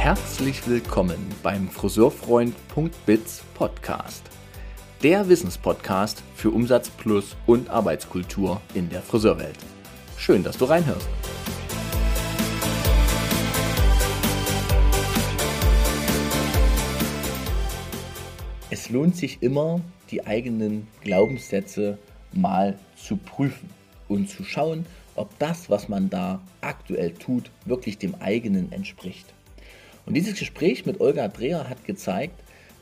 Herzlich willkommen beim Friseurfreund.biz Podcast. Der Wissenspodcast für Umsatz plus und Arbeitskultur in der Friseurwelt. Schön, dass du reinhörst. Es lohnt sich immer, die eigenen Glaubenssätze mal zu prüfen und zu schauen, ob das, was man da aktuell tut, wirklich dem eigenen entspricht. Und dieses Gespräch mit Olga Dreher hat gezeigt,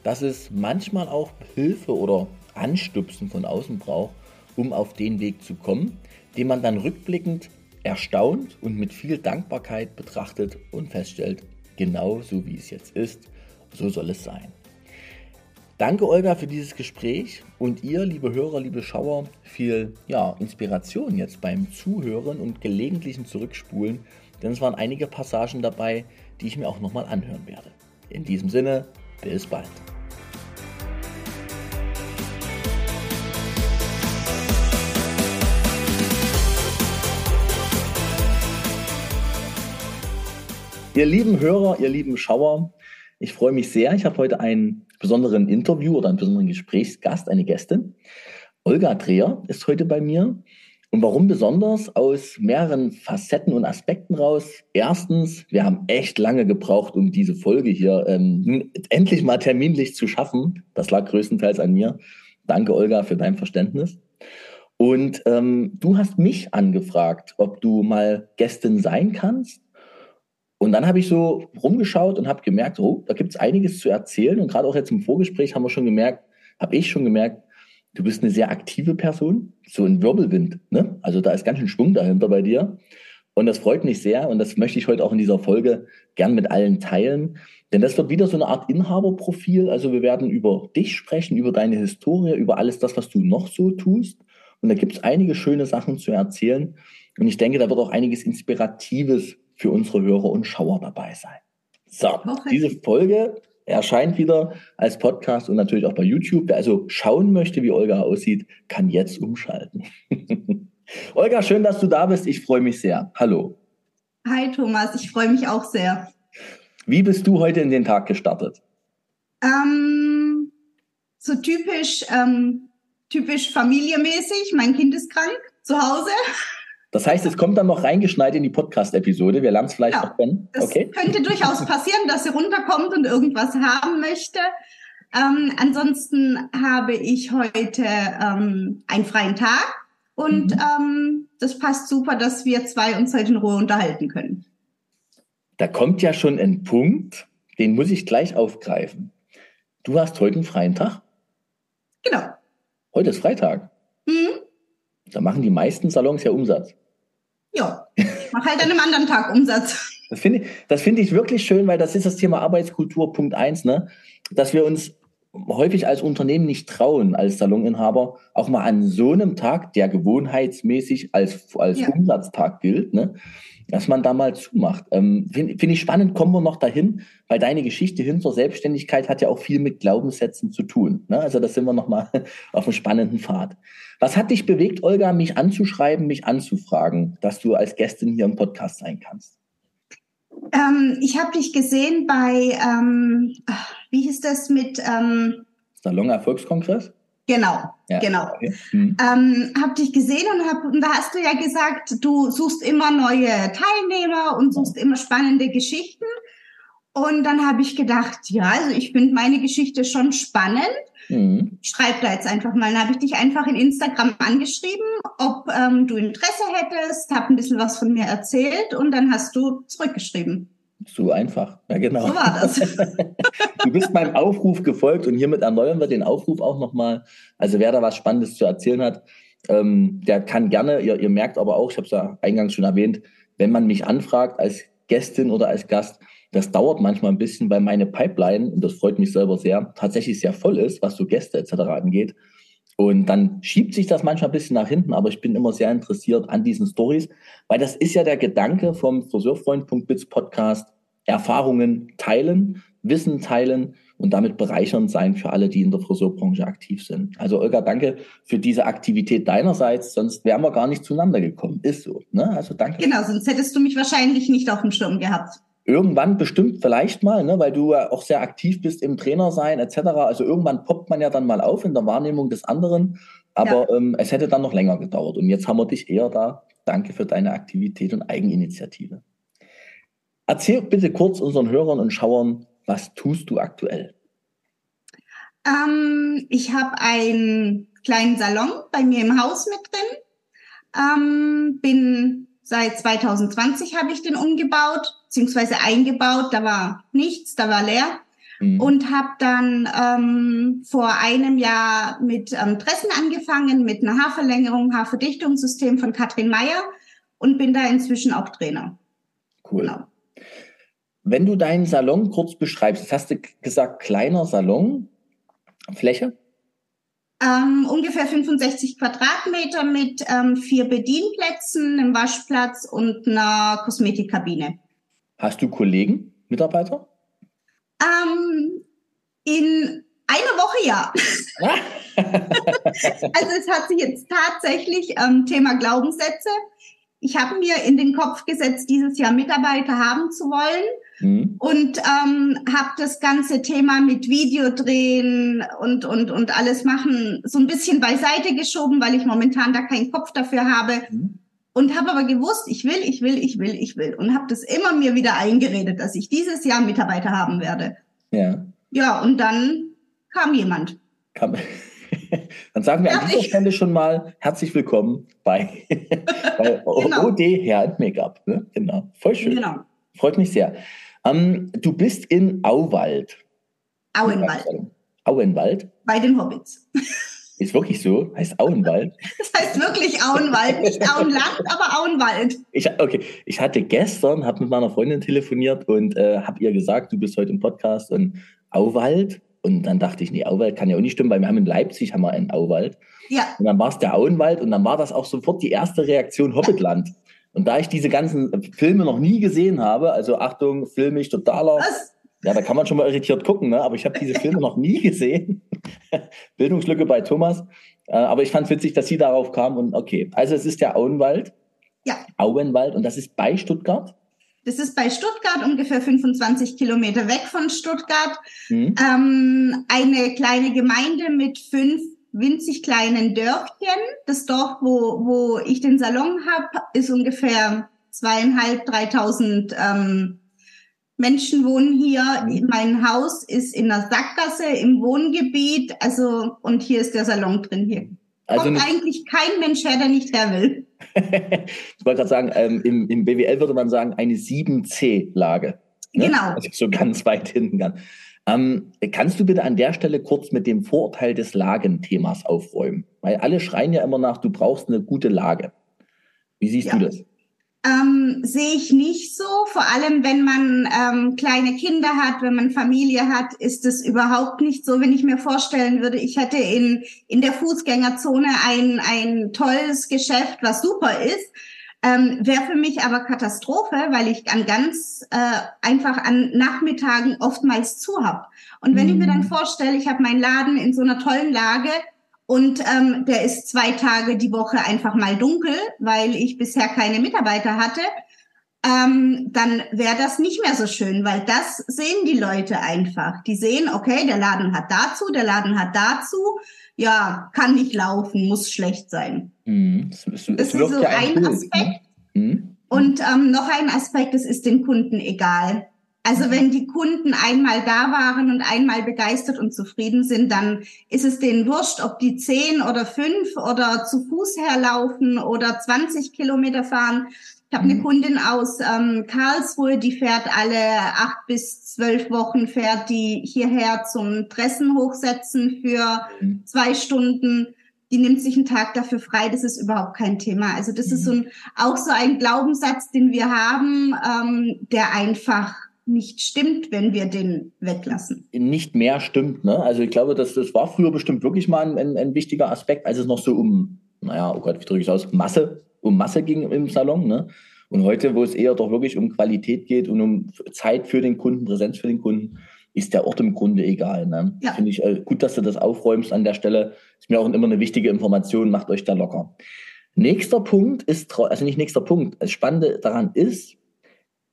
dass es manchmal auch Hilfe oder Anstupsen von außen braucht, um auf den Weg zu kommen, den man dann rückblickend erstaunt und mit viel Dankbarkeit betrachtet und feststellt, genau so wie es jetzt ist, so soll es sein. Danke Olga für dieses Gespräch und ihr, liebe Hörer, liebe Schauer, viel ja, Inspiration jetzt beim Zuhören und gelegentlichen Zurückspulen, denn es waren einige Passagen dabei, die ich mir auch nochmal anhören werde. In diesem Sinne, bis bald. Ihr lieben Hörer, ihr lieben Schauer, ich freue mich sehr. Ich habe heute einen besonderen Interview oder einen besonderen Gesprächsgast, eine Gästin. Olga Dreher ist heute bei mir. Und warum besonders? Aus mehreren Facetten und Aspekten raus. Erstens, wir haben echt lange gebraucht, um diese Folge hier ähm, endlich mal terminlich zu schaffen. Das lag größtenteils an mir. Danke, Olga, für dein Verständnis. Und ähm, du hast mich angefragt, ob du mal Gästin sein kannst. Und dann habe ich so rumgeschaut und habe gemerkt, oh, da gibt es einiges zu erzählen. Und gerade auch jetzt im Vorgespräch haben wir schon gemerkt, habe ich schon gemerkt, du bist eine sehr aktive Person, so ein Wirbelwind. Ne? Also da ist ganz schön Schwung dahinter bei dir. Und das freut mich sehr und das möchte ich heute auch in dieser Folge gern mit allen teilen. Denn das wird wieder so eine Art Inhaberprofil. Also wir werden über dich sprechen, über deine Historie, über alles das, was du noch so tust. Und da gibt es einige schöne Sachen zu erzählen. Und ich denke, da wird auch einiges Inspiratives für unsere Hörer und Schauer dabei sein. So, diese Folge erscheint wieder als Podcast und natürlich auch bei YouTube. Wer also schauen möchte, wie Olga aussieht, kann jetzt umschalten. Olga, schön, dass du da bist. Ich freue mich sehr. Hallo. Hi Thomas, ich freue mich auch sehr. Wie bist du heute in den Tag gestartet? Ähm, so typisch, ähm, typisch familiemäßig. Mein Kind ist krank zu Hause. Das heißt, es kommt dann noch reingeschneit in die Podcast-Episode. Wir lernen es vielleicht ja, noch kennen. Das okay. könnte durchaus passieren, dass sie runterkommt und irgendwas haben möchte. Ähm, ansonsten habe ich heute ähm, einen freien Tag und mhm. ähm, das passt super, dass wir zwei uns heute in Ruhe unterhalten können. Da kommt ja schon ein Punkt, den muss ich gleich aufgreifen. Du hast heute einen freien Tag? Genau. Heute ist Freitag. Mhm. Da machen die meisten Salons ja Umsatz. Ja, ich mache halt an einem anderen Tag Umsatz. Das finde ich, das finde ich wirklich schön, weil das ist das Thema Arbeitskultur Punkt eins, ne? Dass wir uns häufig als Unternehmen nicht trauen, als Saloninhaber, auch mal an so einem Tag, der gewohnheitsmäßig als, als ja. Umsatztag gilt, ne? dass man da mal zumacht. Ähm, Finde find ich spannend, kommen wir noch dahin, weil deine Geschichte hin zur Selbstständigkeit hat ja auch viel mit Glaubenssätzen zu tun. Ne? Also da sind wir nochmal auf einem spannenden Pfad. Was hat dich bewegt, Olga, mich anzuschreiben, mich anzufragen, dass du als Gästin hier im Podcast sein kannst? Ähm, ich habe dich gesehen bei, ähm, wie hieß das mit... Ähm, Salon Erfolgskongress? Genau, ja, genau. Okay. Hm. Ähm, hab dich gesehen und, hab, und da hast du ja gesagt, du suchst immer neue Teilnehmer und suchst immer spannende Geschichten. Und dann habe ich gedacht, ja, also ich finde meine Geschichte schon spannend. Mhm. Schreib da jetzt einfach mal. Dann habe ich dich einfach in Instagram angeschrieben, ob ähm, du Interesse hättest, habe ein bisschen was von mir erzählt und dann hast du zurückgeschrieben. So einfach. Ja, genau. So war das. du bist meinem Aufruf gefolgt und hiermit erneuern wir den Aufruf auch nochmal. Also wer da was Spannendes zu erzählen hat, ähm, der kann gerne, ihr, ihr merkt aber auch, ich habe es ja eingangs schon erwähnt, wenn man mich anfragt als Gästin oder als Gast, das dauert manchmal ein bisschen, weil meine Pipeline, und das freut mich selber sehr, tatsächlich sehr voll ist, was so Gäste etc. angeht. Und dann schiebt sich das manchmal ein bisschen nach hinten, aber ich bin immer sehr interessiert an diesen Stories, weil das ist ja der Gedanke vom Friseurfreund.biz Podcast, Erfahrungen teilen, Wissen teilen und damit bereichernd sein für alle, die in der Friseurbranche aktiv sind. Also Olga, danke für diese Aktivität deinerseits, sonst wären wir gar nicht zueinander gekommen. Ist so. Ne? Also danke. Genau, sonst hättest du mich wahrscheinlich nicht auf dem Schirm gehabt. Irgendwann bestimmt vielleicht mal, ne, weil du ja auch sehr aktiv bist im Trainer sein etc. Also irgendwann poppt man ja dann mal auf in der Wahrnehmung des anderen. Aber ja. ähm, es hätte dann noch länger gedauert. Und jetzt haben wir dich eher da. Danke für deine Aktivität und Eigeninitiative. Erzähl bitte kurz unseren Hörern und Schauern, was tust du aktuell? Ähm, ich habe einen kleinen Salon bei mir im Haus mit drin. Ähm, bin Seit 2020 habe ich den umgebaut, beziehungsweise eingebaut. Da war nichts, da war leer. Mhm. Und habe dann ähm, vor einem Jahr mit ähm, Dressen angefangen, mit einer Haarverlängerung, Haarverdichtungssystem von Katrin Meyer und bin da inzwischen auch Trainer. Cool. Genau. Wenn du deinen Salon kurz beschreibst, hast du gesagt, kleiner Salon, Fläche? Ähm, ungefähr 65 Quadratmeter mit ähm, vier Bedienplätzen, einem Waschplatz und einer Kosmetikkabine. Hast du Kollegen, Mitarbeiter? Ähm, in einer Woche ja. also es hat sich jetzt tatsächlich ähm, Thema Glaubenssätze. Ich habe mir in den Kopf gesetzt, dieses Jahr Mitarbeiter haben zu wollen Mhm. Und ähm, habe das ganze Thema mit Videodrehen und, und, und alles machen so ein bisschen beiseite geschoben, weil ich momentan da keinen Kopf dafür habe. Mhm. Und habe aber gewusst, ich will, ich will, ich will, ich will. Und habe das immer mir wieder eingeredet, dass ich dieses Jahr Mitarbeiter haben werde. Ja. Ja, und dann kam jemand. Kam. Dann sagen wir ja, an dieser Stelle schon mal herzlich willkommen bei, bei genau. OD Hair and Make-up. Ne? Genau. Voll schön. Genau. Freut mich sehr. Ähm, du bist in Auwald. Auenwald. Auenwald? Bei den Hobbits. Ist wirklich so? Heißt Auenwald? Das heißt wirklich Auenwald, nicht Auenland, aber Auenwald. Ich, okay, ich hatte gestern, habe mit meiner Freundin telefoniert und äh, habe ihr gesagt, du bist heute im Podcast und Auwald. Und dann dachte ich, nee, Auwald kann ja auch nicht stimmen, weil wir haben in Leipzig haben wir einen Auwald. Ja. Und dann war es der Auenwald und dann war das auch sofort die erste Reaktion Hobbitland. Und da ich diese ganzen Filme noch nie gesehen habe, also Achtung, filmisch totaler. Was? Ja, da kann man schon mal irritiert gucken, ne? aber ich habe diese Filme noch nie gesehen. Bildungslücke bei Thomas. Äh, aber ich fand es witzig, dass sie darauf kam und okay. Also es ist der Auenwald. Ja. Auenwald und das ist bei Stuttgart. Das ist bei Stuttgart, ungefähr 25 Kilometer weg von Stuttgart. Mhm. Ähm, eine kleine Gemeinde mit fünf winzig kleinen Dörfchen. Das Dorf, wo, wo ich den Salon habe, ist ungefähr zweieinhalb, dreitausend ähm, Menschen wohnen hier. Mein Haus ist in der Sackgasse im Wohngebiet. Also, und hier ist der Salon drin hier. Also Kommt eigentlich kein Mensch her, der nicht her will. ich wollte gerade sagen, ähm, im, im BWL würde man sagen, eine 7C-Lage. Ne? Genau. Also so ganz weit hinten. Kann. Ähm, kannst du bitte an der Stelle kurz mit dem Vorurteil des Lagenthemas aufräumen? Weil alle schreien ja immer nach, du brauchst eine gute Lage. Wie siehst ja. du das? Ähm, sehe ich nicht so. Vor allem, wenn man ähm, kleine Kinder hat, wenn man Familie hat, ist es überhaupt nicht so. Wenn ich mir vorstellen würde, ich hätte in, in der Fußgängerzone ein, ein tolles Geschäft, was super ist, ähm, Wäre für mich aber Katastrophe, weil ich an ganz äh, einfach an Nachmittagen oftmals zu habe. Und wenn mhm. ich mir dann mhm. vorstelle, ich habe meinen Laden in so einer tollen Lage und ähm, der ist zwei Tage die Woche einfach mal dunkel, weil ich bisher keine Mitarbeiter hatte, ähm, dann wäre das nicht mehr so schön, weil das sehen die Leute einfach. Die sehen, okay, der Laden hat dazu, der Laden hat dazu ja, kann nicht laufen, muss schlecht sein. Mhm. Das, das, das ist so ja ein, Bild, ne? Aspekt. Ne? Mhm. Und ähm, noch ein Aspekt, es ist den Kunden egal. Also wenn die Kunden einmal da waren und einmal begeistert und zufrieden sind, dann ist es denen wurscht, ob die zehn oder fünf oder zu Fuß herlaufen oder 20 Kilometer fahren. Ich habe eine mhm. Kundin aus ähm, Karlsruhe, die fährt alle acht bis zwölf Wochen, fährt die hierher zum Dressen hochsetzen für mhm. zwei Stunden. Die nimmt sich einen Tag dafür frei, das ist überhaupt kein Thema. Also das mhm. ist so ein, auch so ein Glaubenssatz, den wir haben, ähm, der einfach nicht stimmt, wenn wir den weglassen. Nicht mehr stimmt, ne? Also ich glaube, das, das war früher bestimmt wirklich mal ein, ein, ein wichtiger Aspekt, als es noch so um, naja, oh Gott, wie drücke ich es aus, Masse um Masse ging im Salon. Ne? Und heute, wo es eher doch wirklich um Qualität geht und um Zeit für den Kunden, Präsenz für den Kunden, ist der Ort im Grunde egal. Ne? Ja. Finde ich äh, gut, dass du das aufräumst an der Stelle. Ist mir auch immer eine wichtige Information, macht euch da locker. Nächster Punkt ist, also nicht nächster Punkt, das Spannende daran ist,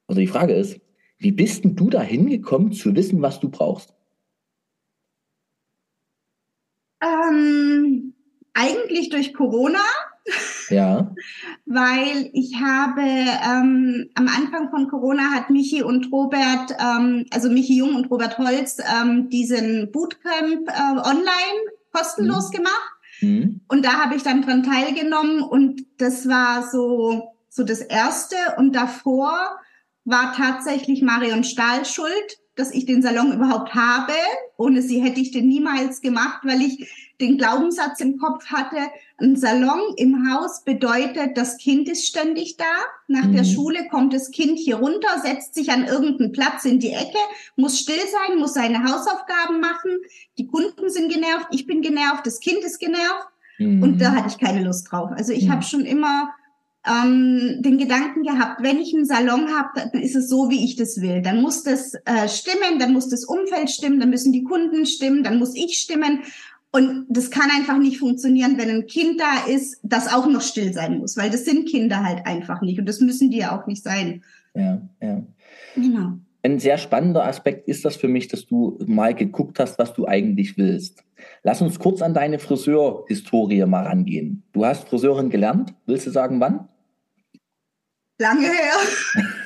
oder die Frage ist, Wie bist denn du da hingekommen, zu wissen, was du brauchst? Ähm, eigentlich durch Corona. Ja. Weil ich habe ähm, am Anfang von Corona hat Michi und Robert, ähm, also Michi Jung und Robert Holz, ähm, diesen Bootcamp äh, online kostenlos mhm. gemacht. Mhm. Und da habe ich dann dran teilgenommen und das war so, so das erste. Und davor war tatsächlich Marion Stahl schuld, dass ich den Salon überhaupt habe. Ohne sie hätte ich den niemals gemacht, weil ich den Glaubenssatz im Kopf hatte, ein Salon im Haus bedeutet, das Kind ist ständig da. Nach mhm. der Schule kommt das Kind hier runter, setzt sich an irgendeinen Platz in die Ecke, muss still sein, muss seine Hausaufgaben machen. Die Kunden sind genervt, ich bin genervt, das Kind ist genervt. Mhm. Und da hatte ich keine Lust drauf. Also ich mhm. habe schon immer ähm, den Gedanken gehabt, wenn ich einen Salon habe, dann ist es so, wie ich das will. Dann muss das äh, stimmen, dann muss das Umfeld stimmen, dann müssen die Kunden stimmen, dann muss ich stimmen. Und das kann einfach nicht funktionieren, wenn ein Kind da ist, das auch noch still sein muss, weil das sind Kinder halt einfach nicht und das müssen die ja auch nicht sein. Ja, ja. Genau. Ein sehr spannender Aspekt ist das für mich, dass du mal geguckt hast, was du eigentlich willst. Lass uns kurz an deine Friseurhistorie mal rangehen. Du hast Friseurin gelernt. Willst du sagen, wann? Lange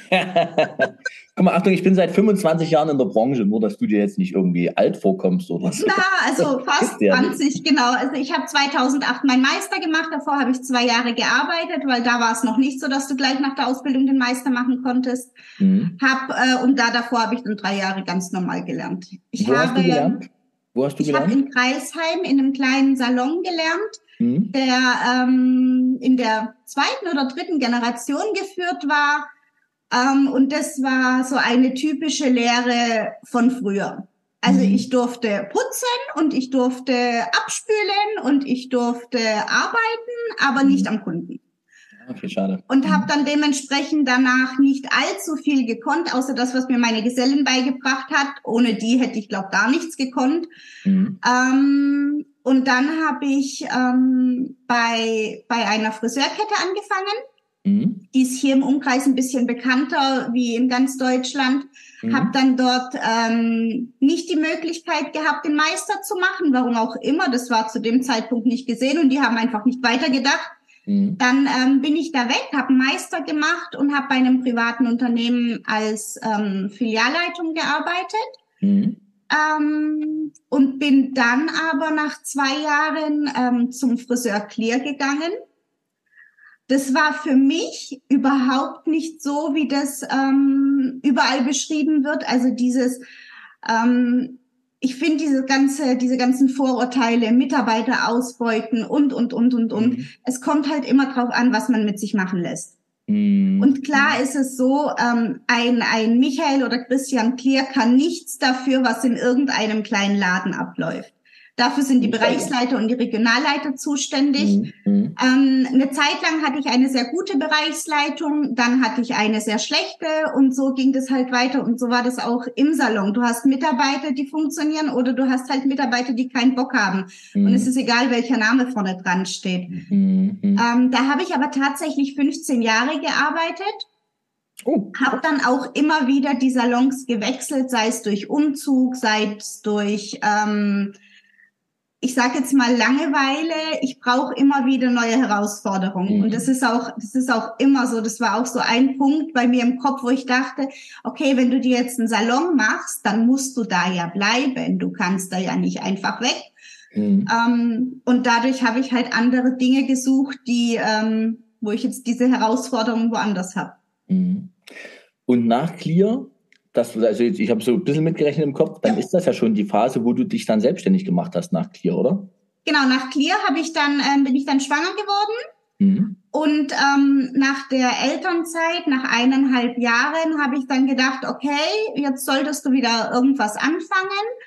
her. Guck mal, Achtung, ich bin seit 25 Jahren in der Branche, nur dass du dir jetzt nicht irgendwie alt vorkommst oder so. Na, also fast 20, genau. Also ich habe 2008 meinen Meister gemacht, davor habe ich zwei Jahre gearbeitet, weil da war es noch nicht so, dass du gleich nach der Ausbildung den Meister machen konntest. Mhm. Hab, äh, und da davor habe ich dann drei Jahre ganz normal gelernt. Ich Wo habe, hast du gelernt? Wo hast du ich gelernt? Ich habe in Kreisheim in einem kleinen Salon gelernt mhm. der ähm, in der zweiten oder dritten Generation geführt war. Ähm, und das war so eine typische Lehre von früher. Also mhm. ich durfte putzen und ich durfte abspülen und ich durfte arbeiten, aber nicht mhm. am Kunden. Okay, schade. Und mhm. habe dann dementsprechend danach nicht allzu viel gekonnt, außer das, was mir meine Gesellin beigebracht hat. Ohne die hätte ich, glaube gar nichts gekonnt. Mhm. Ähm, und dann habe ich ähm, bei, bei einer Friseurkette angefangen. Mhm. Die ist hier im Umkreis ein bisschen bekannter wie in ganz Deutschland. Mhm. Habe dann dort ähm, nicht die Möglichkeit gehabt, den Meister zu machen, warum auch immer. Das war zu dem Zeitpunkt nicht gesehen und die haben einfach nicht weitergedacht. Mhm. Dann ähm, bin ich da weg, habe Meister gemacht und habe bei einem privaten Unternehmen als ähm, Filialleitung gearbeitet. Mhm. Ähm, und bin dann aber nach zwei Jahren ähm, zum Friseur Clear gegangen. Das war für mich überhaupt nicht so, wie das ähm, überall beschrieben wird. Also dieses, ähm, ich finde diese ganze, diese ganzen Vorurteile, Mitarbeiter ausbeuten und, und, und, und, und. Mhm. Es kommt halt immer drauf an, was man mit sich machen lässt. Mhm. Und klar ist es so, ähm, ein, ein Michael oder Christian Klier kann nichts dafür, was in irgendeinem kleinen Laden abläuft. Dafür sind die Bereichsleiter und die Regionalleiter zuständig. Mhm. mhm. Ähm, eine Zeit lang hatte ich eine sehr gute Bereichsleitung, dann hatte ich eine sehr schlechte und so ging das halt weiter und so war das auch im Salon. Du hast Mitarbeiter, die funktionieren oder du hast halt Mitarbeiter, die keinen Bock haben. Mhm. Und es ist egal, welcher Name vorne dran steht. Mhm. mhm. Ähm, da habe ich aber tatsächlich 15 Jahre gearbeitet. Oh. Habe dann auch immer wieder die Salons gewechselt, sei es durch Umzug, sei es durch ähm, ich sage jetzt mal Langeweile, ich brauche immer wieder neue Herausforderungen. Mhm. Und das ist auch, das ist auch immer so. Das war auch so ein Punkt bei mir im Kopf, wo ich dachte, okay, wenn du dir jetzt einen Salon machst, dann musst du da ja bleiben. Du kannst da ja nicht einfach weg. Mhm. Ähm, und dadurch habe ich halt andere Dinge gesucht, die, ähm, wo ich jetzt diese Herausforderungen woanders habe. Mhm. Und nach Clear das, also ich habe so ein bisschen mitgerechnet im Kopf, dann ja. ist das ja schon die Phase, wo du dich dann selbstständig gemacht hast nach Clear, oder? Genau, nach Clear habe ich dann, ähm, bin ich dann schwanger geworden. Mhm. Und ähm, nach der Elternzeit, nach eineinhalb Jahren, habe ich dann gedacht, okay, jetzt solltest du wieder irgendwas anfangen.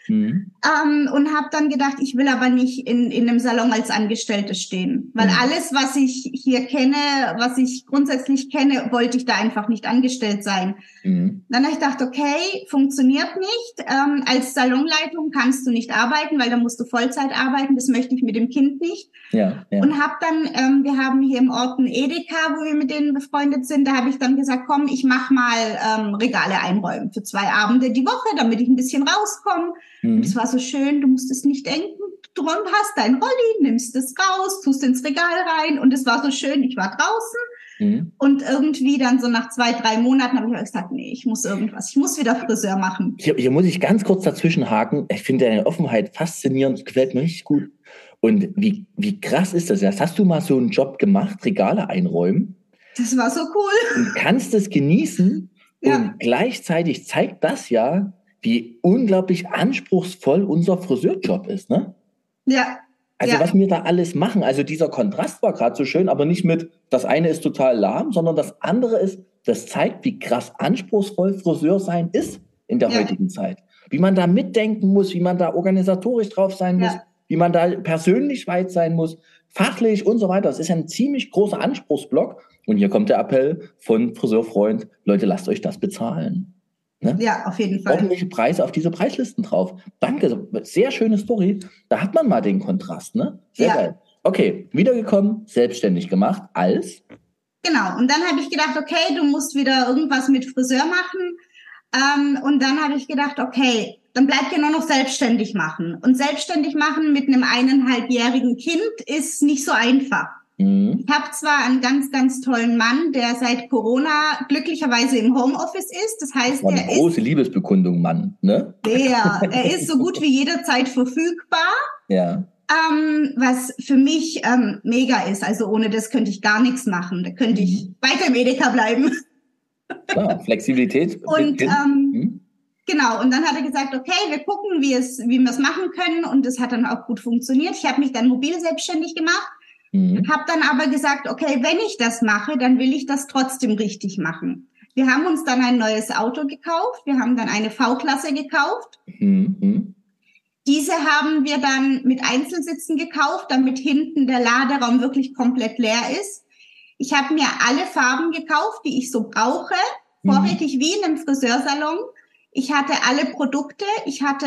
Mhm. Ähm, und habe dann gedacht, ich will aber nicht in, in einem Salon als Angestellte stehen. Weil mhm. alles, was ich hier kenne, was ich grundsätzlich kenne, wollte ich da einfach nicht angestellt sein. Mhm. Dann habe ich gedacht, okay, funktioniert nicht. Ähm, als Salonleitung kannst du nicht arbeiten, weil da musst du Vollzeit arbeiten. Das möchte ich mit dem Kind nicht. Ja, ja. Und habe dann, ähm, wir haben hier im Ort ein Edeka, wo wir mit denen befreundet sind. Da habe ich dann gesagt, komm, ich mach mal ähm, Regale einräumen für zwei Abende die Woche, damit ich ein bisschen rauskomme. Mhm. Und es war so schön, du musst es nicht denken. Du hast dein Rolli, nimmst es raus, tust ins Regal rein und es war so schön. Ich war draußen Mhm. Und irgendwie dann so nach zwei, drei Monaten habe ich gesagt, nee, ich muss irgendwas, ich muss wieder Friseur machen. Hier, hier muss ich ganz kurz dazwischen haken. Ich finde deine Offenheit faszinierend, gefällt mir richtig gut. Und wie, wie krass ist das? jetzt? Hast du mal so einen Job gemacht, Regale einräumen? Das war so cool. Und kannst es genießen. Ja. Und gleichzeitig zeigt das ja, wie unglaublich anspruchsvoll unser Friseurjob ist, ne? Ja, also ja. was wir da alles machen, also dieser Kontrast war gerade so schön, aber nicht mit, das eine ist total lahm, sondern das andere ist, das zeigt, wie krass anspruchsvoll Friseur sein ist in der ja. heutigen Zeit. Wie man da mitdenken muss, wie man da organisatorisch drauf sein muss, ja. Wie man da persönlich weit sein muss, fachlich und so weiter. Das ist ein ziemlich großer Anspruchsblock. Und hier kommt der Appell von Friseurfreund, Leute, lasst euch das bezahlen. Ne? Ja, auf jeden Fall. Ordentliche Preise auf diese Preislisten drauf. Danke, sehr schöne Story. Da hat man mal den Kontrast, ne? Sehr ja. geil. Okay, wiedergekommen, selbstständig gemacht als? Genau, und dann habe ich gedacht, okay, du musst wieder irgendwas mit Friseur machen. Ähm, und dann habe ich gedacht, okay, dann bleibt ja nur noch selbstständig machen. Und selbstständig machen mit einem eineinhalbjährigen Kind ist nicht so einfach. Mhm. Ich habe zwar einen ganz, ganz tollen Mann, der seit Corona glücklicherweise im Homeoffice ist. Das heißt, das eine er große ist, Liebesbekundung, Mann. Ne? Der, er ist so gut wie jederzeit verfügbar. Ja. Ähm, was für mich ähm, mega ist. Also ohne das könnte ich gar nichts machen. Da könnte mhm. ich weiter im Edeka bleiben. Klar, Flexibilität. Und ähm, mhm. Genau, und dann hat er gesagt, okay, wir gucken, wie, es, wie wir es machen können. Und es hat dann auch gut funktioniert. Ich habe mich dann mobil selbstständig gemacht Mhm. Habe dann aber gesagt, okay, wenn ich das mache, dann will ich das trotzdem richtig machen. Wir haben uns dann ein neues Auto gekauft. Wir haben dann eine V-Klasse gekauft. Mhm. Diese haben wir dann mit Einzelsitzen gekauft, damit hinten der Laderaum wirklich komplett leer ist. Ich habe mir alle Farben gekauft, die ich so brauche, mhm. vorrätig wie in einem Friseursalon. Ich hatte alle Produkte, ich hatte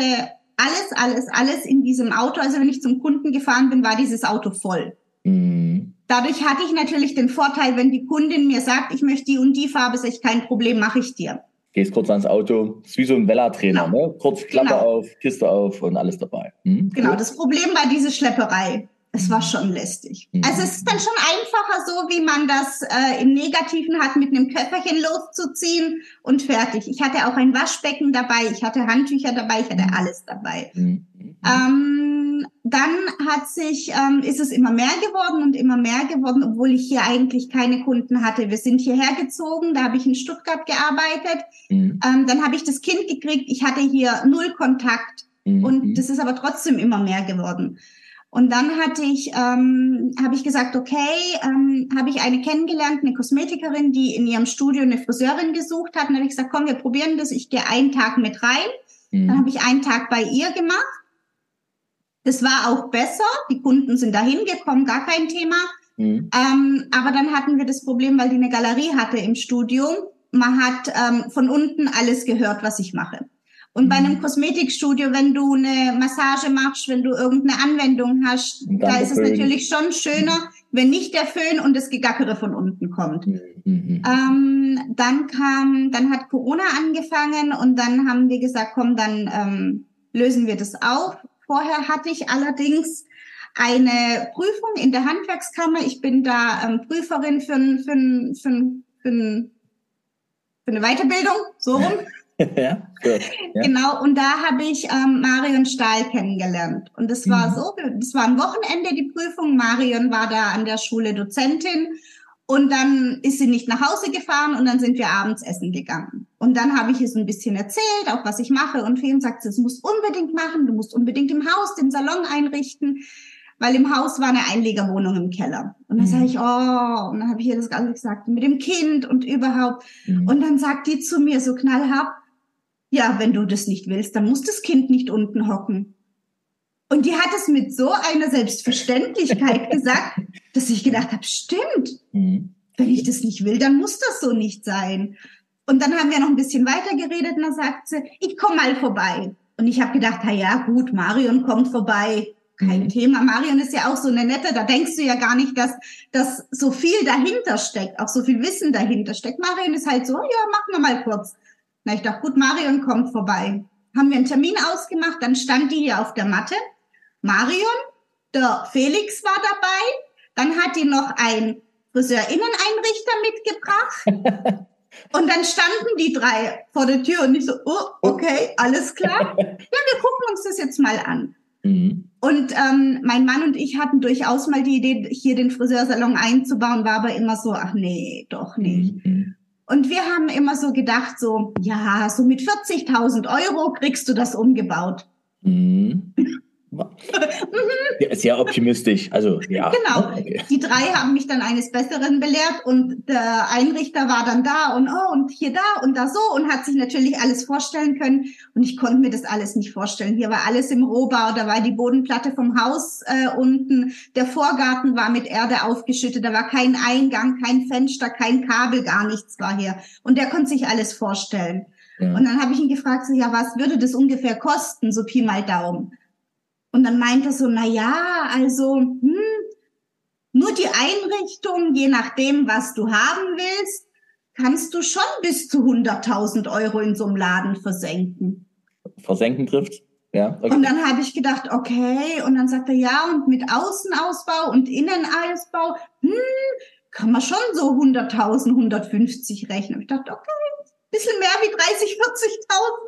alles, alles, alles in diesem Auto. Also wenn ich zum Kunden gefahren bin, war dieses Auto voll. Mhm. Dadurch hatte ich natürlich den Vorteil, wenn die Kundin mir sagt, ich möchte die und die Farbe, sage ich, kein Problem, mache ich dir. Gehst kurz ans Auto, ist wie so ein Vella-Trainer, genau. ne? Kurz Klappe genau. auf, Kiste auf und alles dabei. Mhm. Genau, das Problem war diese Schlepperei. Es war schon lästig. Mhm. Also es ist dann schon einfacher so, wie man das äh, im Negativen hat, mit einem Köfferchen loszuziehen und fertig. Ich hatte auch ein Waschbecken dabei, ich hatte Handtücher dabei, ich hatte alles dabei. Mhm. Ähm, dann hat sich, ähm, ist es immer mehr geworden und immer mehr geworden, obwohl ich hier eigentlich keine Kunden hatte. Wir sind hierher gezogen, da habe ich in Stuttgart gearbeitet. Mhm. Ähm, dann habe ich das Kind gekriegt, ich hatte hier null Kontakt. Mhm. Und das ist aber trotzdem immer mehr geworden. Und dann hatte ich, ähm, habe ich gesagt, okay, ähm, habe ich eine kennengelernt, eine Kosmetikerin, die in ihrem Studio eine Friseurin gesucht hat. Und dann habe ich gesagt, komm, wir probieren das. Ich gehe einen Tag mit rein. Mhm. Dann habe ich einen Tag bei ihr gemacht. Das war auch besser. Die Kunden sind dahin gekommen, gar kein Thema. Mhm. Ähm, aber dann hatten wir das Problem, weil die eine Galerie hatte im Studio. Man hat ähm, von unten alles gehört, was ich mache. Und bei einem mhm. Kosmetikstudio, wenn du eine Massage machst, wenn du irgendeine Anwendung hast, da ist es natürlich schon schöner, wenn nicht der Föhn und das Gegackere von unten kommt. Mhm. mhm. Ähm, dann kam, dann hat Corona angefangen und dann haben wir gesagt, komm, dann ähm, lösen wir das auf. Vorher hatte ich allerdings eine Prüfung in der Handwerkskammer. Ich bin da ähm, Prüferin für, für, für, für, für eine Weiterbildung, so rum. ja, gut, ja. Genau, und da habe ich ähm, Marion Stahl kennengelernt. Und das war mhm. so, das war am Wochenende die Prüfung. Marion war da an der Schule Dozentin und dann ist sie nicht nach Hause gefahren und dann sind wir abends essen gegangen. Und dann habe ich ihr so ein bisschen erzählt, auch was ich mache. Und Feen sagt, das musst unbedingt machen, du musst unbedingt im Haus den Salon einrichten, weil im Haus war eine Einlegerwohnung im Keller. Und dann mhm. sage ich, oh, und dann habe ich ihr das alles gesagt, mit dem Kind und überhaupt. Mhm. Und dann sagt die zu mir so knallhart, ja, wenn du das nicht willst, dann muss das Kind nicht unten hocken. Und die hat es mit so einer Selbstverständlichkeit gesagt, dass ich gedacht habe, stimmt. Mhm. Wenn ich das nicht will, dann muss das so nicht sein. Und dann haben wir noch ein bisschen weiter geredet und dann sagt sie, ich komme mal vorbei. Und ich habe gedacht, na ja, gut, Marion kommt vorbei. kein mhm. Thema. Marion ist ja auch so eine nette, da denkst du ja gar nicht, dass, dass so viel dahinter steckt, auch so viel Wissen dahinter steckt. Marion ist halt so, ja, machen wir mal kurz. Na, ich dachte, gut, Marion kommt vorbei. Haben wir einen Termin ausgemacht, dann stand die hier auf der Matte. Marion, der Felix war dabei, dann hat die noch ein Friseurinneneinrichter mitgebracht. Und dann standen die drei vor der Tür und ich so, oh, okay, alles klar. Ja, wir gucken uns das jetzt mal an. Mhm. Und ähm, mein Mann und ich hatten durchaus mal die Idee, hier den Friseursalon einzubauen, war aber immer so, ach nee, doch nicht. Mhm. Und wir haben immer so gedacht, so, ja, so mit 40.000 Euro kriegst du das umgebaut. Mhm. Sehr optimistisch. Also, ja. Genau. Okay. Die drei haben mich dann eines Besseren belehrt und der Einrichter war dann da und oh, und hier da und da so und hat sich natürlich alles vorstellen können. Und ich konnte mir das alles nicht vorstellen. Hier war alles im Rohbau, da war die Bodenplatte vom Haus äh, unten, der Vorgarten war mit Erde aufgeschüttet, da war kein Eingang, kein Fenster, kein Kabel, gar nichts war hier. Und der konnte sich alles vorstellen. Ja. Und dann habe ich ihn gefragt, so, ja, was würde das ungefähr kosten, so Pi mal Daumen? Und dann meinte er so, na ja, also hm, nur die Einrichtung, je nachdem, was du haben willst, kannst du schon bis zu 100.000 Euro in so einem Laden versenken. Versenken trifft? Ja. Okay. Und dann habe ich gedacht, okay. Und dann sagt er, ja, und mit Außenausbau und Innenausbau, hm, kann man schon so 100.000, 150 rechnen. Ich dachte, okay, bisschen mehr wie 30, 40.000.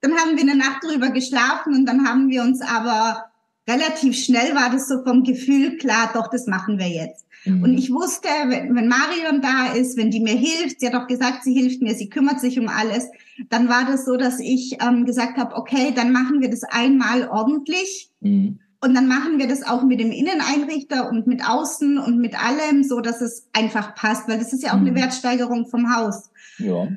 Dann haben wir eine Nacht drüber geschlafen und dann haben wir uns aber relativ schnell war das so vom Gefühl klar, doch, das machen wir jetzt. Mhm. Und ich wusste, wenn, wenn Marion da ist, wenn die mir hilft, sie hat auch gesagt, sie hilft mir, sie kümmert sich um alles, dann war das so, dass ich ähm, gesagt habe, okay, dann machen wir das einmal ordentlich. Mhm. Und dann machen wir das auch mit dem Inneneinrichter und mit Außen und mit allem, so dass es einfach passt, weil das ist ja auch mhm. eine Wertsteigerung vom Haus. Ja.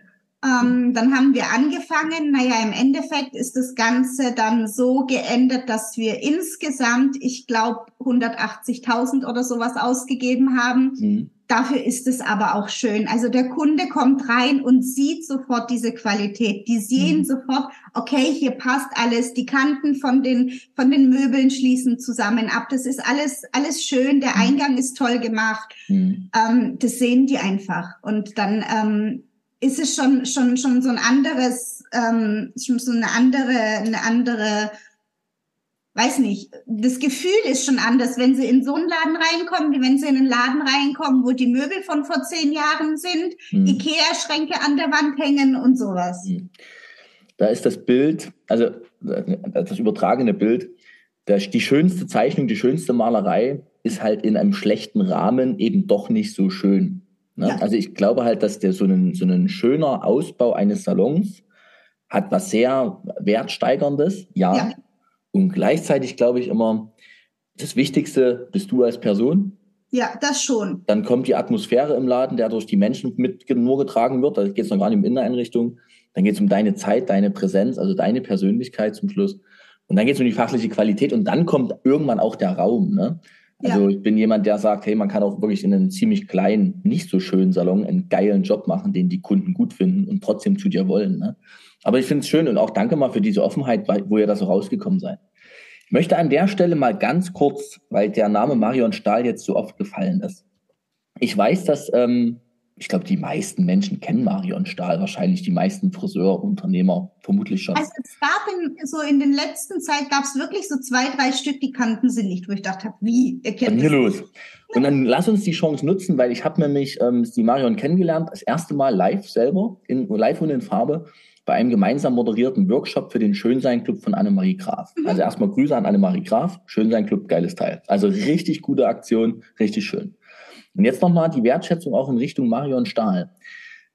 Ähm, dann haben wir angefangen. Naja, im Endeffekt ist das Ganze dann so geendet, dass wir insgesamt, ich glaube, 180.000 oder sowas ausgegeben haben. Mhm. Dafür ist es aber auch schön. Also der Kunde kommt rein und sieht sofort diese Qualität. Die sehen mhm. sofort, okay, hier passt alles. Die Kanten von den, von den Möbeln schließen zusammen ab. Das ist alles, alles schön. Der mhm. Eingang ist toll gemacht. Mhm. Ähm, das sehen die einfach. Und dann, ähm, ist es schon, schon, schon so ein anderes, ähm, schon so eine andere, eine andere, weiß nicht, das Gefühl ist schon anders, wenn sie in so einen Laden reinkommen, wie wenn sie in einen Laden reinkommen, wo die Möbel von vor zehn Jahren sind, hm. Ikea-Schränke an der Wand hängen und sowas. Hm. Da ist das Bild, also das übertragene Bild, das, die schönste Zeichnung, die schönste Malerei ist halt in einem schlechten Rahmen eben doch nicht so schön. Ne? Ja. Also ich glaube halt, dass der so ein, so ein schöner Ausbau eines Salons hat was sehr Wertsteigerndes, ja. ja. Und gleichzeitig glaube ich immer, das Wichtigste bist du als Person. Ja, das schon. Dann kommt die Atmosphäre im Laden, der durch die Menschen mit nur getragen wird. Da geht es noch gar nicht um Inneneinrichtung. Dann geht es um deine Zeit, deine Präsenz, also deine Persönlichkeit zum Schluss. Und dann geht es um die fachliche Qualität und dann kommt irgendwann auch der Raum. Ne? Also ja. ich bin jemand, der sagt, hey, man kann auch wirklich in einem ziemlich kleinen, nicht so schönen Salon einen geilen Job machen, den die Kunden gut finden und trotzdem zu dir wollen. Ne? Aber ich finde es schön und auch danke mal für diese Offenheit, wo ihr da so rausgekommen seid. Ich möchte an der Stelle mal ganz kurz, weil der Name Marion Stahl jetzt so oft gefallen ist. Ich weiß, dass ähm, ich glaube, die meisten Menschen kennen Marion Stahl, wahrscheinlich die meisten Friseurunternehmer vermutlich schon. Also es gab in, so in den letzten Zeit gab es wirklich so zwei, drei Stück, die kannten sie nicht, wo ich dachte, wie, ihr kennt hier los. Und dann lass uns die Chance nutzen, weil ich habe nämlich ähm, die Marion kennengelernt, das erste Mal live selber, in, live und in Farbe, bei einem gemeinsam moderierten Workshop für den Schönsein Club von Annemarie Graf. Mhm. Also erstmal Grüße an Annemarie Graf, Schönsein Club, geiles Teil. Also richtig gute Aktion, richtig schön. Und jetzt nochmal die Wertschätzung auch in Richtung Marion Stahl.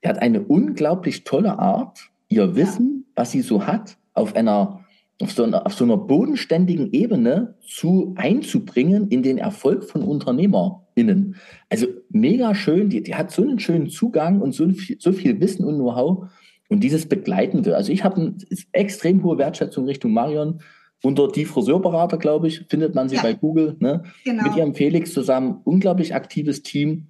Er hat eine unglaublich tolle Art, ihr Wissen, was sie so hat, auf einer, auf so einer, auf so einer bodenständigen Ebene zu einzubringen in den Erfolg von UnternehmerInnen. Also mega schön, die, die hat so einen schönen Zugang und so viel, so viel Wissen und Know-how und dieses Begleitende. Also ich habe eine extrem hohe Wertschätzung Richtung Marion unter die Friseurberater, glaube ich, findet man sie ja. bei Google. Ne? Genau. Mit ihrem Felix zusammen. Unglaublich aktives Team.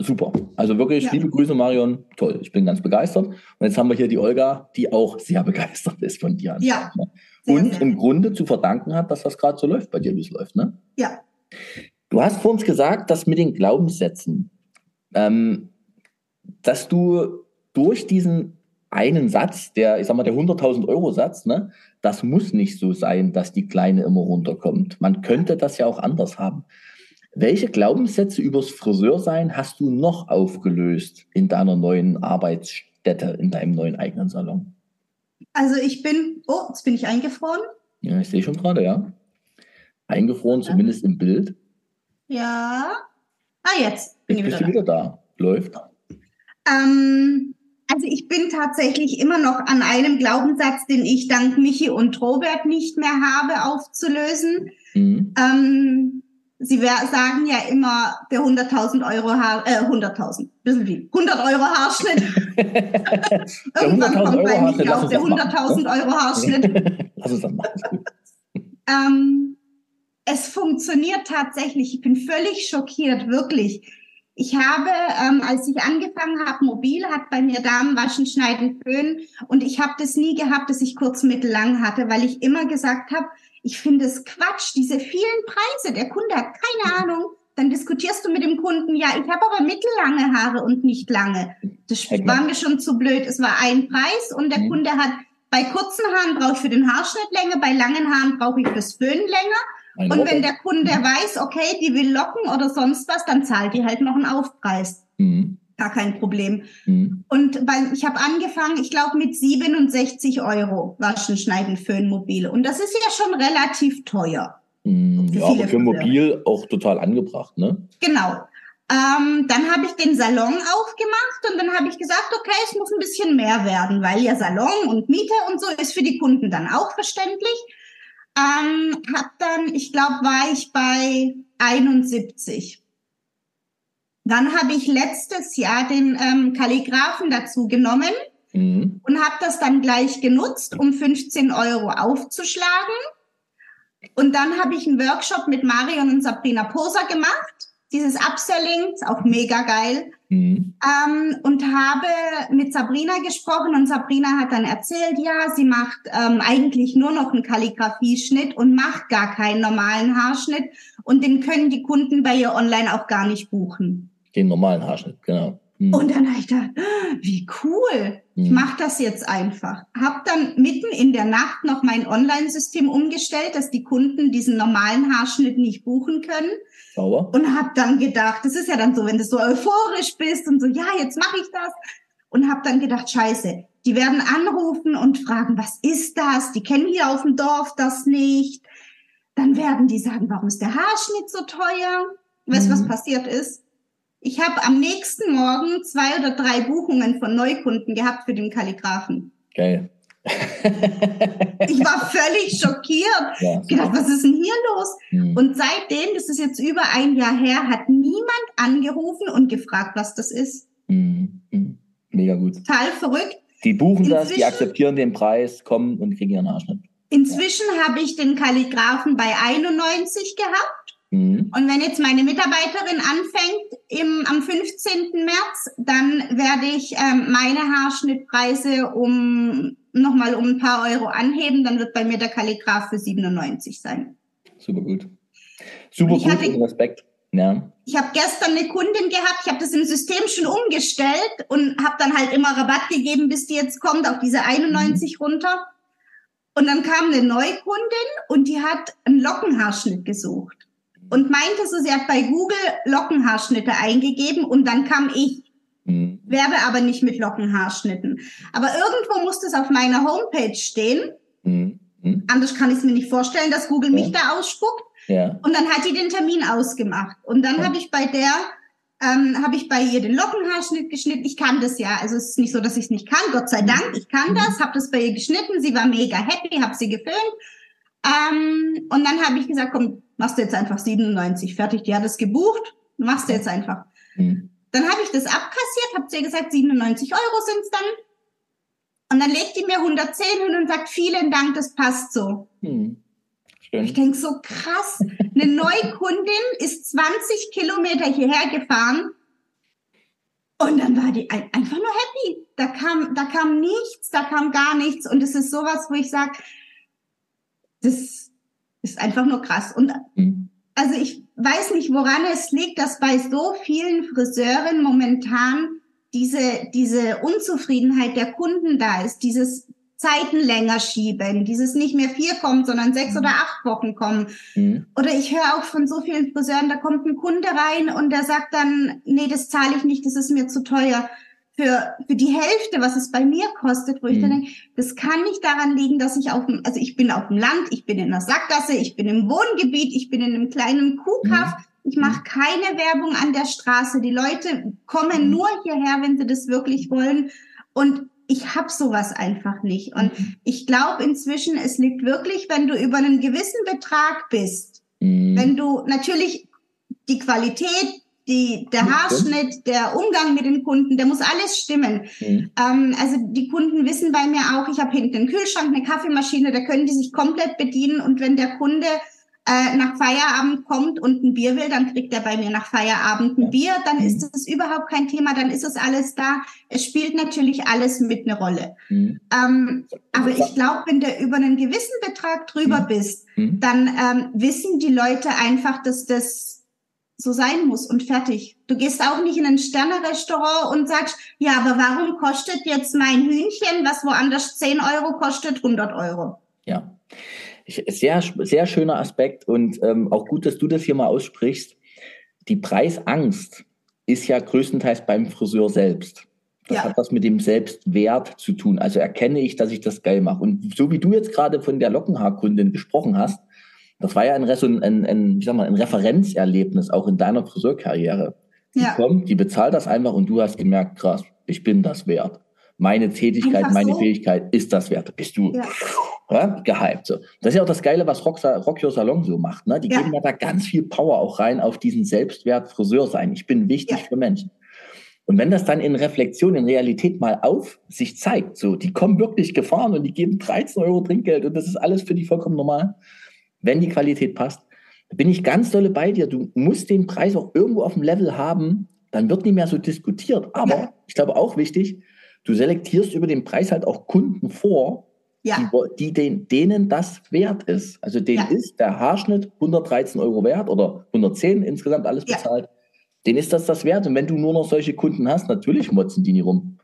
Super. Also wirklich, ja. liebe Grüße, Marion. Toll. Ich bin ganz begeistert. Und jetzt haben wir hier die Olga, die auch sehr begeistert ist von dir. Ja. Sehr, und sehr im Grunde zu verdanken hat, dass das gerade so läuft bei dir, wie es läuft, ne? Ja. Du hast vor uns gesagt, dass mit den Glaubenssätzen, ähm, dass du durch diesen einen Satz, der, ich sag mal, der 100.000 Euro Satz, ne, das muss nicht so sein, dass die Kleine immer runterkommt. Man könnte das ja auch anders haben. Welche Glaubenssätze übers Friseursein hast du noch aufgelöst in deiner neuen Arbeitsstätte, in deinem neuen eigenen Salon? Also ich bin, oh, jetzt bin ich eingefroren. Ja, ich sehe schon gerade, ja. Eingefroren, ja. zumindest im Bild. Ja. Ah, jetzt bin jetzt ich bist wieder du wieder da. Läuft. Ähm, also ich bin tatsächlich immer noch an einem Glaubenssatz, den ich dank Michi und Robert nicht mehr habe, aufzulösen. Mhm. Ähm, Sie sagen ja immer, der 100.000 Euro Haar, äh, 100.000, bisschen viel, 100 Euro Haarschnitt. Irgendwann kommt bei mir auch der 100.000 ne? Euro Haarschnitt. Lass uns das machen. Ähm, es funktioniert tatsächlich. Ich bin völlig schockiert, wirklich. Ich habe, ähm, als ich angefangen habe, mobil, hat bei mir Damen waschen, schneiden, föhnen und ich habe das nie gehabt, dass ich kurz, mittel, lang hatte, weil ich immer gesagt habe, ich finde es Quatsch, diese vielen Preise. Der Kunde hat keine Ahnung. Dann diskutierst du mit dem Kunden, ja, ich habe aber mittellange Haare und nicht lange. Das war mir schon zu blöd. Es war ein Preis und der mhm. Kunde hat, bei kurzen Haaren brauche ich für den Haarschnitt länger, bei langen Haaren brauche ich fürs Föhnen länger. Ein und wenn der Kunde mhm. weiß, okay, die will locken oder sonst was, dann zahlt die halt noch einen Aufpreis. Mhm. Gar kein Problem. Mhm. Und weil ich habe angefangen, ich glaube, mit 67 Euro Waschen, Schneiden, Föhn, Mobile. Und das ist ja schon relativ teuer. Mhm. Ja, aber für Mobil auch total angebracht, ne? Genau. Ähm, dann habe ich den Salon aufgemacht und dann habe ich gesagt, okay, es muss ein bisschen mehr werden, weil ja Salon und Miete und so ist für die Kunden dann auch verständlich. Ähm, hab dann, ich glaube, war ich bei 71. Dann habe ich letztes Jahr den ähm, Kalligraphen dazu genommen mhm. und habe das dann gleich genutzt, um 15 Euro aufzuschlagen. Und dann habe ich einen Workshop mit Marion und Sabrina Poser gemacht. Dieses Upselling, ist auch mega geil. Mhm. Ähm, und habe mit Sabrina gesprochen und Sabrina hat dann erzählt, ja, sie macht ähm, eigentlich nur noch einen Kalligrafie-Schnitt und macht gar keinen normalen Haarschnitt und den können die Kunden bei ihr online auch gar nicht buchen. Den normalen Haarschnitt, genau. Mhm. Und dann habe ich gedacht, wie cool. Ich mache das jetzt einfach. Hab dann mitten in der Nacht noch mein Online-System umgestellt, dass die Kunden diesen normalen Haarschnitt nicht buchen können. Sauber. Und habe dann gedacht, das ist ja dann so, wenn du so euphorisch bist und so, ja, jetzt mache ich das. Und habe dann gedacht, scheiße, die werden anrufen und fragen, was ist das? Die kennen hier auf dem Dorf das nicht. Dann werden die sagen, warum ist der Haarschnitt so teuer? Weißt du, mhm. was passiert ist? Ich habe am nächsten Morgen zwei oder drei Buchungen von Neukunden gehabt für den Kalligraphen. Geil ich war völlig schockiert. Ja, gedacht, was ist denn hier los? Mhm. Und seitdem, das ist jetzt über ein Jahr her, hat niemand angerufen und gefragt, was das ist. Mhm. Mega gut. Total verrückt. Die buchen Inzwischen, das, die akzeptieren den Preis, kommen und kriegen ihren Arschnitt. Inzwischen ja. habe ich den Kalligraphen bei 91 gehabt. Mhm. Und wenn jetzt meine Mitarbeiterin anfängt im, am 15. März, dann werde ich ähm, meine Haarschnittpreise um nochmal um ein paar Euro anheben, dann wird bei mir der Kalligraph für 97 sein. Super gut. Super gut hatte, und Respekt. Ja. Ich habe gestern eine Kundin gehabt, ich habe das im System schon umgestellt und habe dann halt immer Rabatt gegeben, bis die jetzt kommt, auf diese 91 mhm. runter. Und dann kam eine Neukundin und die hat einen Lockenhaarschnitt gesucht und meinte so, sie hat bei Google Lockenhaarschnitte eingegeben und dann kam ich. Mhm. Werbe aber nicht mit Lockenhaarschnitten. Aber irgendwo muss das auf meiner Homepage stehen. Mhm. Mhm. Anders kann ich es mir nicht vorstellen, dass Google mich da ausspuckt. Ja. Und dann hat die den Termin ausgemacht. Und dann ja. habe ich bei der, ähm, habe ich bei ihr den Lockenhaarschnitt geschnitten. Ich kann das ja. Also es ist nicht so, dass ich es nicht kann. Gott sei Dank, ich kann mhm. das. Habe das bei ihr geschnitten. Sie war mega happy, habe sie gefilmt. Ähm, und dann habe ich gesagt, komm, machst du jetzt einfach 97 fertig. Die hat es gebucht, machst du jetzt einfach. Mhm. Dann habe ich das abkassiert, habe zu ihr gesagt, 97 Euro sind's dann. Und dann legt die mir 110 hin und sagt, vielen Dank, das passt so. Hm. Ich denke so krass, eine Neukundin ist 20 Kilometer hierher gefahren und dann war die einfach nur happy. Da kam, da kam nichts, da kam gar nichts und es ist sowas, wo ich sage, das ist einfach nur krass. Und mhm. also ich weiß nicht, woran es liegt, dass bei so vielen Friseuren momentan diese, diese Unzufriedenheit der Kunden da ist, dieses Zeiten länger schieben, dieses nicht mehr vier kommt, sondern sechs mhm. oder acht Wochen kommen. Mhm. Oder ich höre auch von so vielen Friseuren, da kommt ein Kunde rein und der sagt dann, nee, das zahle ich nicht, das ist mir zu teuer. Für, für die Hälfte, was es bei mir kostet, wo mhm. ich dann denke, das kann nicht daran liegen, dass ich auf dem, also ich bin auf dem Land, ich bin in der Sackgasse, ich bin im Wohngebiet, ich bin in einem kleinen Kuhkaff, mhm. Ich mache keine Werbung an der Straße. Die Leute kommen mhm. nur hierher, wenn sie das wirklich wollen. Und ich habe sowas einfach nicht. Und mhm. ich glaube inzwischen, es liegt wirklich, wenn du über einen gewissen Betrag bist, mhm. wenn du natürlich die Qualität, die, der Haarschnitt, der Umgang mit den Kunden, der muss alles stimmen. Mhm. Ähm, also die Kunden wissen bei mir auch, ich habe hinten einen Kühlschrank, eine Kaffeemaschine, da können die sich komplett bedienen. Und wenn der Kunde äh, nach Feierabend kommt und ein Bier will, dann kriegt er bei mir nach Feierabend ein Bier, dann mhm. ist es überhaupt kein Thema, dann ist es alles da. Es spielt natürlich alles mit eine Rolle. Mhm. Ähm, aber ich glaube, wenn du über einen gewissen Betrag drüber mhm. bist, mhm. dann ähm, wissen die Leute einfach, dass das so sein muss und fertig. Du gehst auch nicht in ein Sternerestaurant und sagst, ja, aber warum kostet jetzt mein Hühnchen, was woanders 10 Euro kostet, 100 Euro? Ja. Sehr, sehr schöner Aspekt und ähm, auch gut, dass du das hier mal aussprichst. Die Preisangst ist ja größtenteils beim Friseur selbst. Das ja. hat was mit dem Selbstwert zu tun. Also erkenne ich, dass ich das geil mache. Und so wie du jetzt gerade von der Lockenhaarkundin gesprochen hast, das war ja ein, ein, ein, ich sag mal, ein Referenzerlebnis auch in deiner Friseurkarriere. Die ja. kommt, die bezahlt das einfach und du hast gemerkt, krass, ich bin das wert meine Tätigkeit, Einfach meine so. Fähigkeit ist das wert. Bist du ja. Ja, gehypt. So. Das ist ja auch das Geile, was Rock, Rock Your Salon so macht. Ne? Die ja. geben ja da ganz viel Power auch rein auf diesen Selbstwert Friseur sein. Ich bin wichtig für Menschen. Und wenn das dann in Reflexion, in Realität mal auf sich zeigt, so, die kommen wirklich gefahren und die geben 13 Euro Trinkgeld und das ist alles für die vollkommen normal, wenn die Qualität passt, da bin ich ganz dolle bei dir. Du musst den Preis auch irgendwo auf dem Level haben, dann wird nicht mehr so diskutiert. Aber ich glaube auch wichtig, du selektierst über den Preis halt auch Kunden vor, ja. die, den, denen das wert ist. Also denen ja. ist der Haarschnitt 113 Euro wert oder 110 insgesamt alles bezahlt. Denen ist das das wert. Und wenn du nur noch solche Kunden hast, natürlich motzen die nie rum.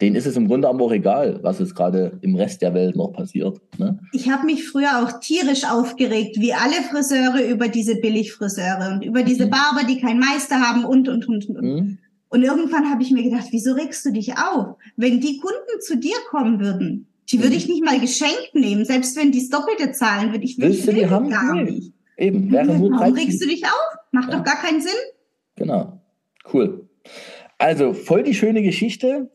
Denen ist es im Grunde aber auch egal, was es gerade im Rest der Welt noch passiert. Ne? Ich habe mich früher auch tierisch aufgeregt, wie alle Friseure über diese Billigfriseure und über diese mhm. Barber, die keinen Meister haben und, und, und, und. Mhm. Und irgendwann habe ich mir gedacht, wieso regst du dich auf? Wenn die Kunden zu dir kommen würden, die würde ich nicht mal geschenkt nehmen, selbst wenn die das Doppelte zahlen, würde ich Willst du die haben? gar nee. nicht. Eben, wäre Warum regst du dich auf? Macht ja. doch gar keinen Sinn. Genau. Cool. Also, voll die schöne Geschichte.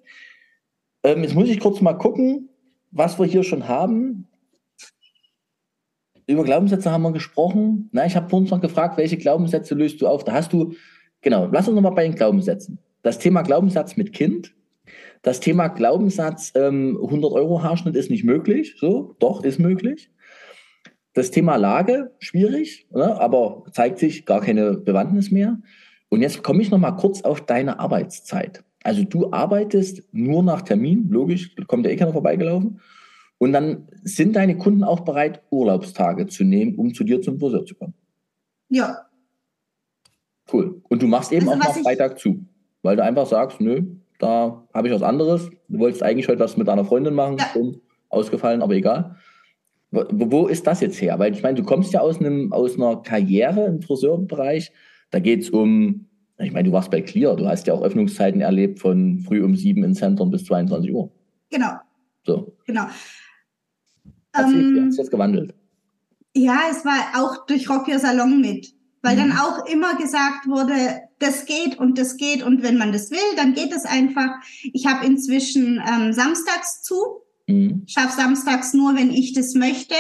Ähm, jetzt muss ich kurz mal gucken, was wir hier schon haben. Über Glaubenssätze haben wir gesprochen. Na, ich habe uns noch gefragt, welche Glaubenssätze löst du auf? Da hast du Genau, lass uns nochmal bei den Glaubenssätzen. Das Thema Glaubenssatz mit Kind, das Thema Glaubenssatz ähm, 100 Euro Haarschnitt ist nicht möglich, so, doch, ist möglich. Das Thema Lage, schwierig, ne, aber zeigt sich gar keine Bewandtnis mehr. Und jetzt komme ich nochmal kurz auf deine Arbeitszeit. Also du arbeitest nur nach Termin, logisch, kommt der eh keiner vorbeigelaufen. Und dann sind deine Kunden auch bereit, Urlaubstage zu nehmen, um zu dir zum Friseur zu kommen. Ja, Cool. Und du machst eben also, auch mal Freitag zu, weil du einfach sagst, nö, da habe ich was anderes. Du wolltest eigentlich heute was mit deiner Freundin machen, ja. ausgefallen, aber egal. Wo, wo, ist das jetzt her? Weil ich meine, du kommst ja aus, einem, aus einer Karriere im Friseurbereich. Da geht es um, ich meine, du warst bei Clear, du hast ja auch Öffnungszeiten erlebt von früh um sieben in Zentrum bis 22 Uhr. Genau. So. Genau. Hat sich ähm, jetzt gewandelt? Ja, es war auch durch Rock Your Salon mit weil dann mhm. auch immer gesagt wurde, das geht und das geht und wenn man das will, dann geht es einfach. Ich habe inzwischen ähm, samstags zu, mhm. schaffe samstags nur, wenn ich das möchte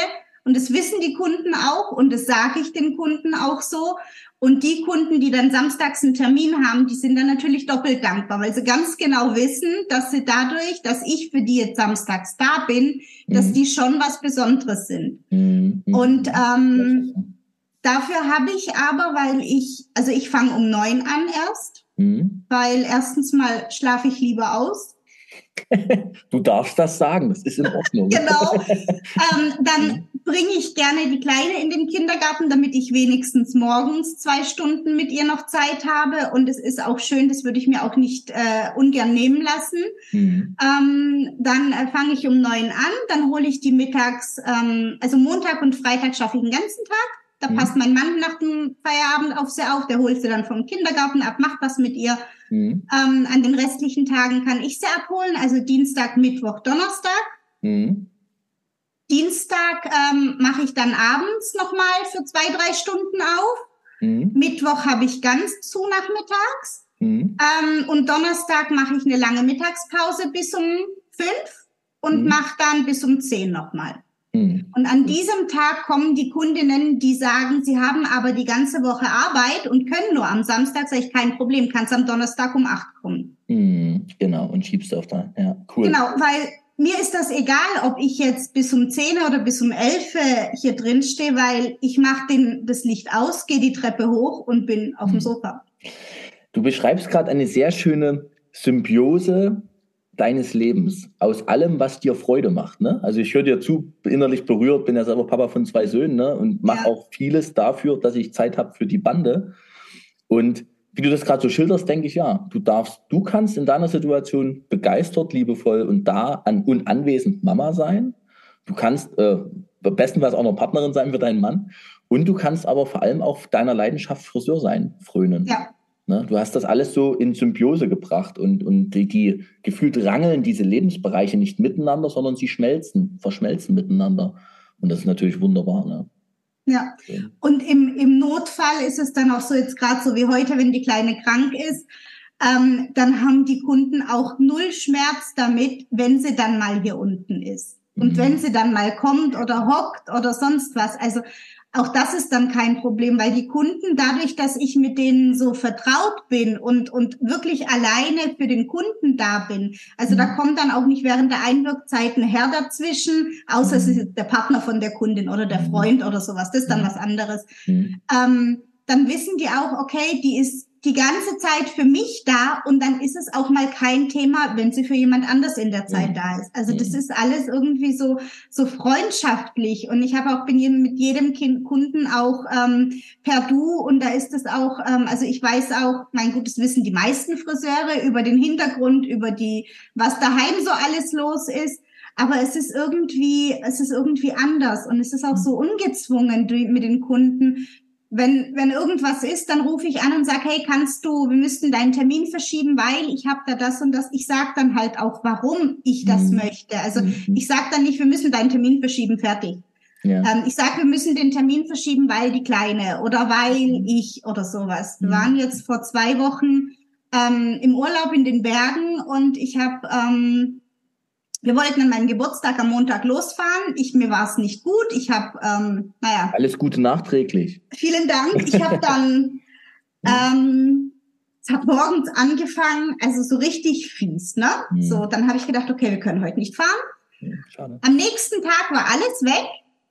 und das wissen die Kunden auch und das sage ich den Kunden auch so. Und die Kunden, die dann samstags einen Termin haben, die sind dann natürlich doppelt dankbar, weil sie ganz genau wissen, dass sie dadurch, dass ich für die jetzt samstags da bin, mhm. dass die schon was Besonderes sind. Mhm. Und ähm, Dafür habe ich aber, weil ich, also ich fange um neun an erst, mhm. weil erstens mal schlafe ich lieber aus Du darfst das sagen, das ist in Ordnung. genau. Ähm, dann bringe ich gerne die Kleine in den Kindergarten, damit ich wenigstens morgens zwei Stunden mit ihr noch Zeit habe. Und es ist auch schön, das würde ich mir auch nicht äh, ungern nehmen lassen. Mhm. Ähm, dann äh, fange ich um neun an, dann hole ich die mittags, ähm, also Montag und Freitag schaffe ich den ganzen Tag. Da mhm. passt mein Mann nach dem Feierabend auf sie auf, der holt sie dann vom Kindergarten ab, macht was mit ihr. Mhm. Ähm, an den restlichen Tagen kann ich sie abholen, also Dienstag, Mittwoch, Donnerstag. Mhm. Dienstag ähm, mache ich dann abends nochmal für zwei, drei Stunden auf. Mhm. Mittwoch habe ich ganz zu nachmittags. Mhm. Ähm, und Donnerstag mache ich eine lange Mittagspause bis um fünf und mhm. mache dann bis um zehn nochmal. Mhm. Und an diesem Tag kommen die Kundinnen, die sagen, sie haben aber die ganze Woche Arbeit und können nur am Samstag, sage ich, kein Problem, kannst am Donnerstag um acht kommen. Mhm, genau, und schiebst du auf da. Ja, cool. Genau, weil mir ist das egal, ob ich jetzt bis um 10 oder bis um 11 hier drin stehe, weil ich mache das Licht aus, gehe die Treppe hoch und bin auf dem mhm. Sofa. Du beschreibst gerade eine sehr schöne Symbiose deines Lebens, aus allem, was dir Freude macht. Ne? Also ich höre dir zu, innerlich berührt, bin ja selber Papa von zwei Söhnen ne? und mache ja. auch vieles dafür, dass ich Zeit habe für die Bande. Und wie du das gerade so schilderst, denke ich, ja, du darfst, du kannst in deiner Situation begeistert, liebevoll und da an, und anwesend Mama sein. Du kannst äh, bestenfalls auch noch Partnerin sein für deinen Mann. Und du kannst aber vor allem auch deiner Leidenschaft Friseur sein, frönen. Ja. Ne? Du hast das alles so in Symbiose gebracht und, und die, die gefühlt rangeln diese Lebensbereiche nicht miteinander, sondern sie schmelzen, verschmelzen miteinander. Und das ist natürlich wunderbar. Ne? Ja, und im, im Notfall ist es dann auch so, jetzt gerade so wie heute, wenn die Kleine krank ist, ähm, dann haben die Kunden auch null Schmerz damit, wenn sie dann mal hier unten ist. Und mhm. wenn sie dann mal kommt oder hockt oder sonst was. Also auch das ist dann kein Problem, weil die Kunden, dadurch, dass ich mit denen so vertraut bin und, und wirklich alleine für den Kunden da bin, also mhm. da kommt dann auch nicht während der Einwirkzeit ein Herr dazwischen, außer es mhm. ist der Partner von der Kundin oder der mhm. Freund oder sowas, das ist dann mhm. was anderes. Mhm. Ähm, dann wissen die auch, okay, die ist die ganze Zeit für mich da und dann ist es auch mal kein Thema, wenn sie für jemand anders in der Zeit da ist. Also das ist alles irgendwie so so freundschaftlich. Und ich habe auch bin mit jedem kind, Kunden auch ähm, per Du. Und da ist es auch, ähm, also ich weiß auch, mein gutes Wissen die meisten Friseure über den Hintergrund, über die was daheim so alles los ist. Aber es ist irgendwie, es ist irgendwie anders. Und es ist auch so ungezwungen mit den Kunden wenn, wenn irgendwas ist, dann rufe ich an und sage, hey, kannst du, wir müssten deinen Termin verschieben, weil ich habe da das und das. Ich sage dann halt auch, warum ich das mhm. möchte. Also mhm. ich sage dann nicht, wir müssen deinen Termin verschieben, fertig. Ja. Ähm, ich sage, wir müssen den Termin verschieben, weil die Kleine oder weil mhm. ich oder sowas. Wir mhm. waren jetzt vor zwei Wochen ähm, im Urlaub in den Bergen und ich habe ähm, wir wollten an meinem Geburtstag am Montag losfahren. Ich, mir war es nicht gut. Ich habe, ähm, naja. Alles Gute nachträglich. Vielen Dank. Ich habe dann, ähm, es hat morgens angefangen, also so richtig fies, ne? Mhm. So, dann habe ich gedacht, okay, wir können heute nicht fahren. Schade. Am nächsten Tag war alles weg.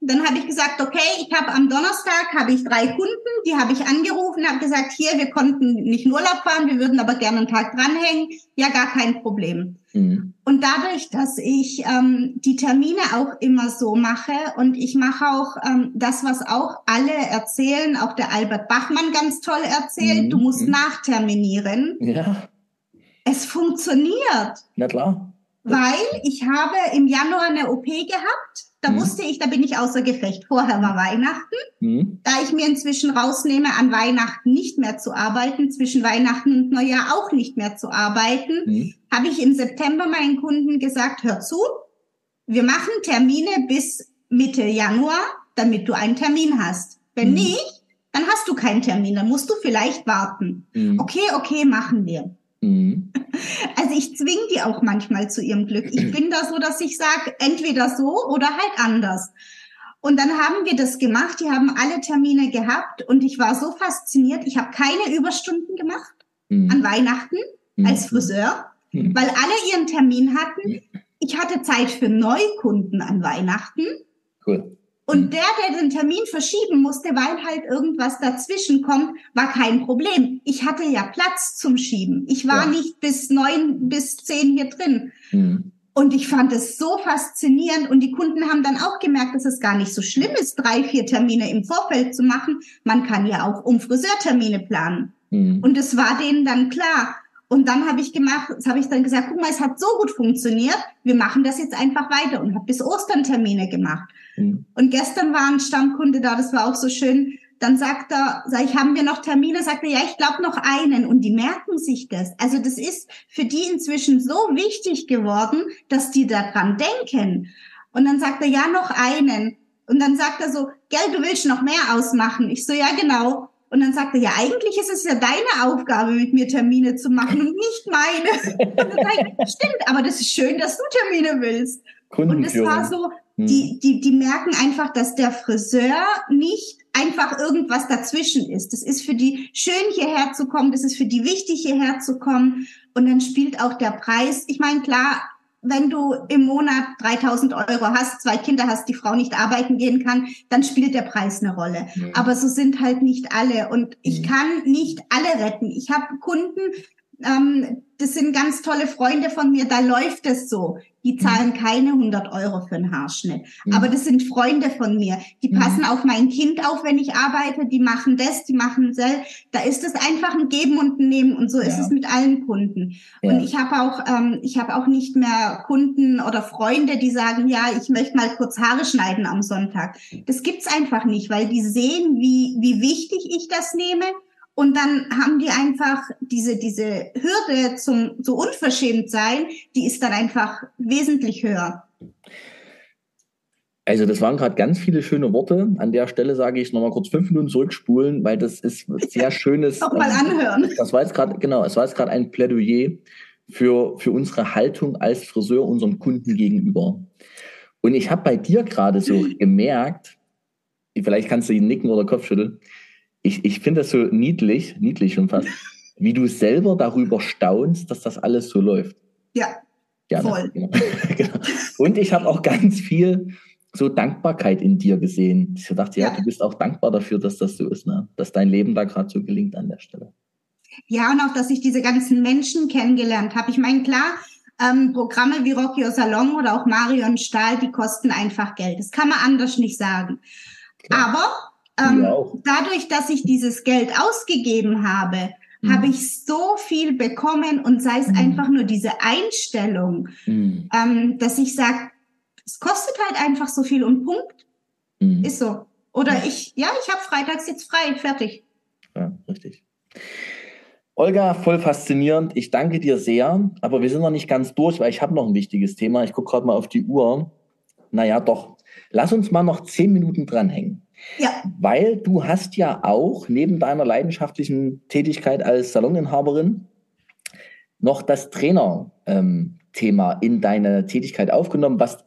Dann habe ich gesagt, okay, ich habe am Donnerstag habe ich drei Kunden, die habe ich angerufen, habe gesagt, hier, wir konnten nicht in Urlaub fahren, wir würden aber gerne einen Tag dranhängen. Ja, gar kein Problem. Mhm. Und dadurch, dass ich ähm, die Termine auch immer so mache und ich mache auch ähm, das, was auch alle erzählen, auch der Albert Bachmann ganz toll erzählt, mhm. du musst mhm. nachterminieren. Ja. Es funktioniert. Na klar. Weil ich habe im Januar eine OP gehabt da mhm. wusste ich, da bin ich außer Gefecht. Vorher war Weihnachten. Mhm. Da ich mir inzwischen rausnehme, an Weihnachten nicht mehr zu arbeiten, zwischen Weihnachten und Neujahr auch nicht mehr zu arbeiten, mhm. habe ich im September meinen Kunden gesagt, hör zu, wir machen Termine bis Mitte Januar, damit du einen Termin hast. Wenn mhm. nicht, dann hast du keinen Termin, dann musst du vielleicht warten. Mhm. Okay, okay, machen wir. Mhm. Also ich zwinge die auch manchmal zu ihrem Glück. Ich bin da so, dass ich sage, entweder so oder halt anders. Und dann haben wir das gemacht. Die haben alle Termine gehabt und ich war so fasziniert. Ich habe keine Überstunden gemacht mhm. an Weihnachten mhm. als Friseur, mhm. weil alle ihren Termin hatten. Ich hatte Zeit für Neukunden an Weihnachten. Cool. Und mhm. der, der den Termin verschieben musste, weil halt irgendwas dazwischen kommt, war kein Problem. Ich hatte ja Platz zum Schieben. Ich war ja. nicht bis neun, bis zehn hier drin. Mhm. Und ich fand es so faszinierend. Und die Kunden haben dann auch gemerkt, dass es gar nicht so schlimm ist, drei, vier Termine im Vorfeld zu machen. Man kann ja auch um Friseurtermine planen. Mhm. Und es war denen dann klar. Und dann habe ich gemacht, das habe ich dann gesagt, guck mal, es hat so gut funktioniert, wir machen das jetzt einfach weiter und habe bis Ostern Termine gemacht. Mhm. Und gestern war ein Stammkunde da, das war auch so schön. Dann sagt er, sag ich, haben wir noch Termine? Sagt er, ja, ich glaube noch einen. Und die merken sich das. Also das ist für die inzwischen so wichtig geworden, dass die daran denken. Und dann sagt er, ja, noch einen. Und dann sagt er so, gell, du willst noch mehr ausmachen. Ich so, ja, genau. Und dann sagt er, ja, eigentlich ist es ja deine Aufgabe, mit mir Termine zu machen und nicht meine. Und dann sage ich, stimmt, aber das ist schön, dass du Termine willst. Und es war so, hm. die, die, die merken einfach, dass der Friseur nicht einfach irgendwas dazwischen ist. Das ist für die schön hierher zu kommen, das ist für die wichtig hierher zu kommen. Und dann spielt auch der Preis. Ich meine, klar, wenn du im Monat 3000 Euro hast, zwei Kinder hast, die Frau nicht arbeiten gehen kann, dann spielt der Preis eine Rolle. Mhm. Aber so sind halt nicht alle. Und ich kann nicht alle retten. Ich habe Kunden, ähm, das sind ganz tolle Freunde von mir, da läuft es so. Die mhm. zahlen keine 100 Euro für einen Haarschnitt. Mhm. Aber das sind Freunde von mir. Die mhm. passen auf mein Kind auf, wenn ich arbeite. Die machen das, die machen das. Da ist es einfach ein Geben und ein Nehmen. Und so ja. ist es mit allen Kunden. Ja. Und ich habe auch, ähm, ich habe auch nicht mehr Kunden oder Freunde, die sagen, ja, ich möchte mal kurz Haare schneiden am Sonntag. Das gibt's einfach nicht, weil die sehen, wie, wie wichtig ich das nehme und dann haben die einfach diese, diese Hürde zum, so unverschämt sein, die ist dann einfach wesentlich höher. Also das waren gerade ganz viele schöne Worte. An der Stelle sage ich nochmal kurz fünf Minuten zurückspulen, weil das ist sehr schönes. Auch mal ähm, anhören. Das war jetzt gerade, genau, es war jetzt gerade ein Plädoyer für, für unsere Haltung als Friseur unserem Kunden gegenüber. Und ich habe bei dir gerade so gemerkt, vielleicht kannst du ihn nicken oder Kopf schütteln, ich, ich finde das so niedlich, niedlich schon fast, wie du selber darüber staunst, dass das alles so läuft. Ja. Gerne. Voll. Genau. genau. Und ich habe auch ganz viel so Dankbarkeit in dir gesehen. Ich dachte, ja, ja, du bist auch dankbar dafür, dass das so ist, ne? dass dein Leben da gerade so gelingt an der Stelle. Ja, und auch, dass ich diese ganzen Menschen kennengelernt habe. Ich meine, klar, ähm, Programme wie Rocky Salon oder auch Marion Stahl, die kosten einfach Geld. Das kann man anders nicht sagen. Klar. Aber ähm, dadurch, dass ich dieses Geld ausgegeben habe, mhm. habe ich so viel bekommen und sei es mhm. einfach nur diese Einstellung, mhm. ähm, dass ich sage, es kostet halt einfach so viel und Punkt. Mhm. Ist so. Oder ja. ich, ja, ich habe freitags jetzt frei, fertig. Ja, richtig. Olga, voll faszinierend. Ich danke dir sehr, aber wir sind noch nicht ganz durch, weil ich habe noch ein wichtiges Thema. Ich gucke gerade mal auf die Uhr. Naja, doch. Lass uns mal noch zehn Minuten dranhängen. Ja. Weil du hast ja auch neben deiner leidenschaftlichen Tätigkeit als Saloninhaberin noch das Trainer-Thema ähm, in deine Tätigkeit aufgenommen, was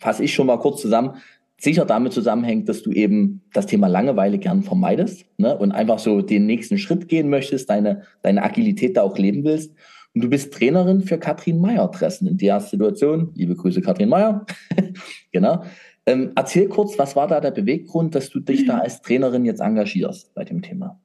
fasse ich schon mal kurz zusammen, sicher damit zusammenhängt, dass du eben das Thema Langeweile gern vermeidest ne, und einfach so den nächsten Schritt gehen möchtest, deine, deine Agilität da auch leben willst. Und du bist Trainerin für Katrin Meyer-Dressen in der Situation. Liebe Grüße, Katrin Meyer. genau. Ähm, erzähl kurz, was war da der Beweggrund, dass du dich da als Trainerin jetzt engagierst bei dem Thema?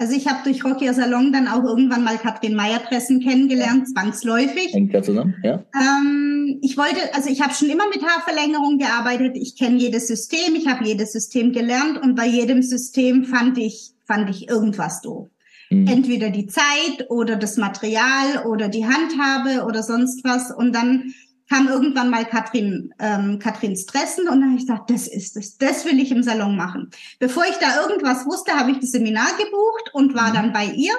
Also ich habe durch Rocky Salon dann auch irgendwann mal Katrin Meyer-Dressen kennengelernt, zwangsläufig. Hängt ja zusammen, ja. Ähm, ich wollte, also ich habe schon immer mit Haarverlängerung gearbeitet. Ich kenne jedes System, ich habe jedes System gelernt und bei jedem System fand ich, fand ich irgendwas doof. Mhm. Entweder die Zeit oder das Material oder die Handhabe oder sonst was. Und dann kam irgendwann mal Katrin, ähm, Katrin Stressen und dann habe ich gesagt, das ist es, das will ich im Salon machen. Bevor ich da irgendwas wusste, habe ich das Seminar gebucht und war mhm. dann bei ihr.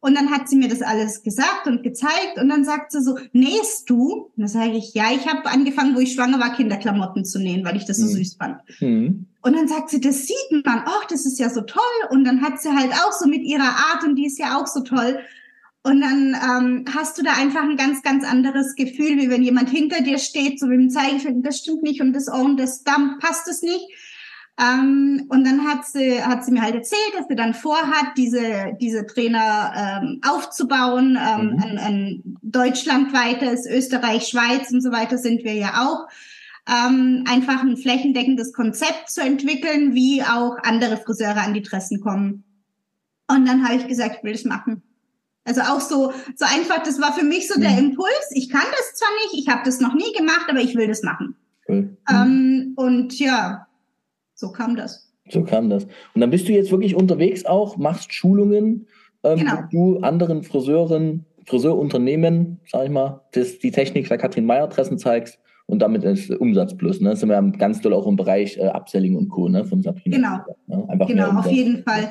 Und dann hat sie mir das alles gesagt und gezeigt und dann sagt sie so, nähst du? Und dann sage ich, ja, ich habe angefangen, wo ich schwanger war, Kinderklamotten zu nähen, weil ich das so mhm. süß fand. Mhm. Und dann sagt sie, das sieht man, ach, das ist ja so toll. Und dann hat sie halt auch so mit ihrer Art und die ist ja auch so toll. Und dann ähm, hast du da einfach ein ganz, ganz anderes Gefühl, wie wenn jemand hinter dir steht, so mit dem Zeigefinger, das stimmt nicht und das Ohren, das dann passt es nicht. Ähm, und dann hat sie, hat sie mir halt erzählt, dass sie dann vorhat, diese, diese Trainer ähm, aufzubauen. Ähm, mhm. ein, ein deutschlandweites, Österreich, Schweiz und so weiter sind wir ja auch. ähm, einfach ein flächendeckendes Konzept zu entwickeln, wie auch andere Friseure an die Dressen kommen. Und dann habe ich gesagt, ich will das machen. Also auch so, so einfach, das war für mich so der mhm. Impuls. Ich kann das zwar nicht, ich habe das noch nie gemacht, aber ich will das machen. Cool. Ähm, und ja, so kam das. So kam das. Und dann bist du jetzt wirklich unterwegs auch, machst Schulungen, ähm, genau. wo du anderen Friseuren, Friseurunternehmen, sag ich mal, das, die Technik der Katrin Meyer Dressen zeigst und damit ist Umsatz plus. Ne? Das sind wir ganz doll auch im Bereich äh, Upselling und Co. Ne? von Sabrina. Genau, ne? Einfach genau auf jeden Fall.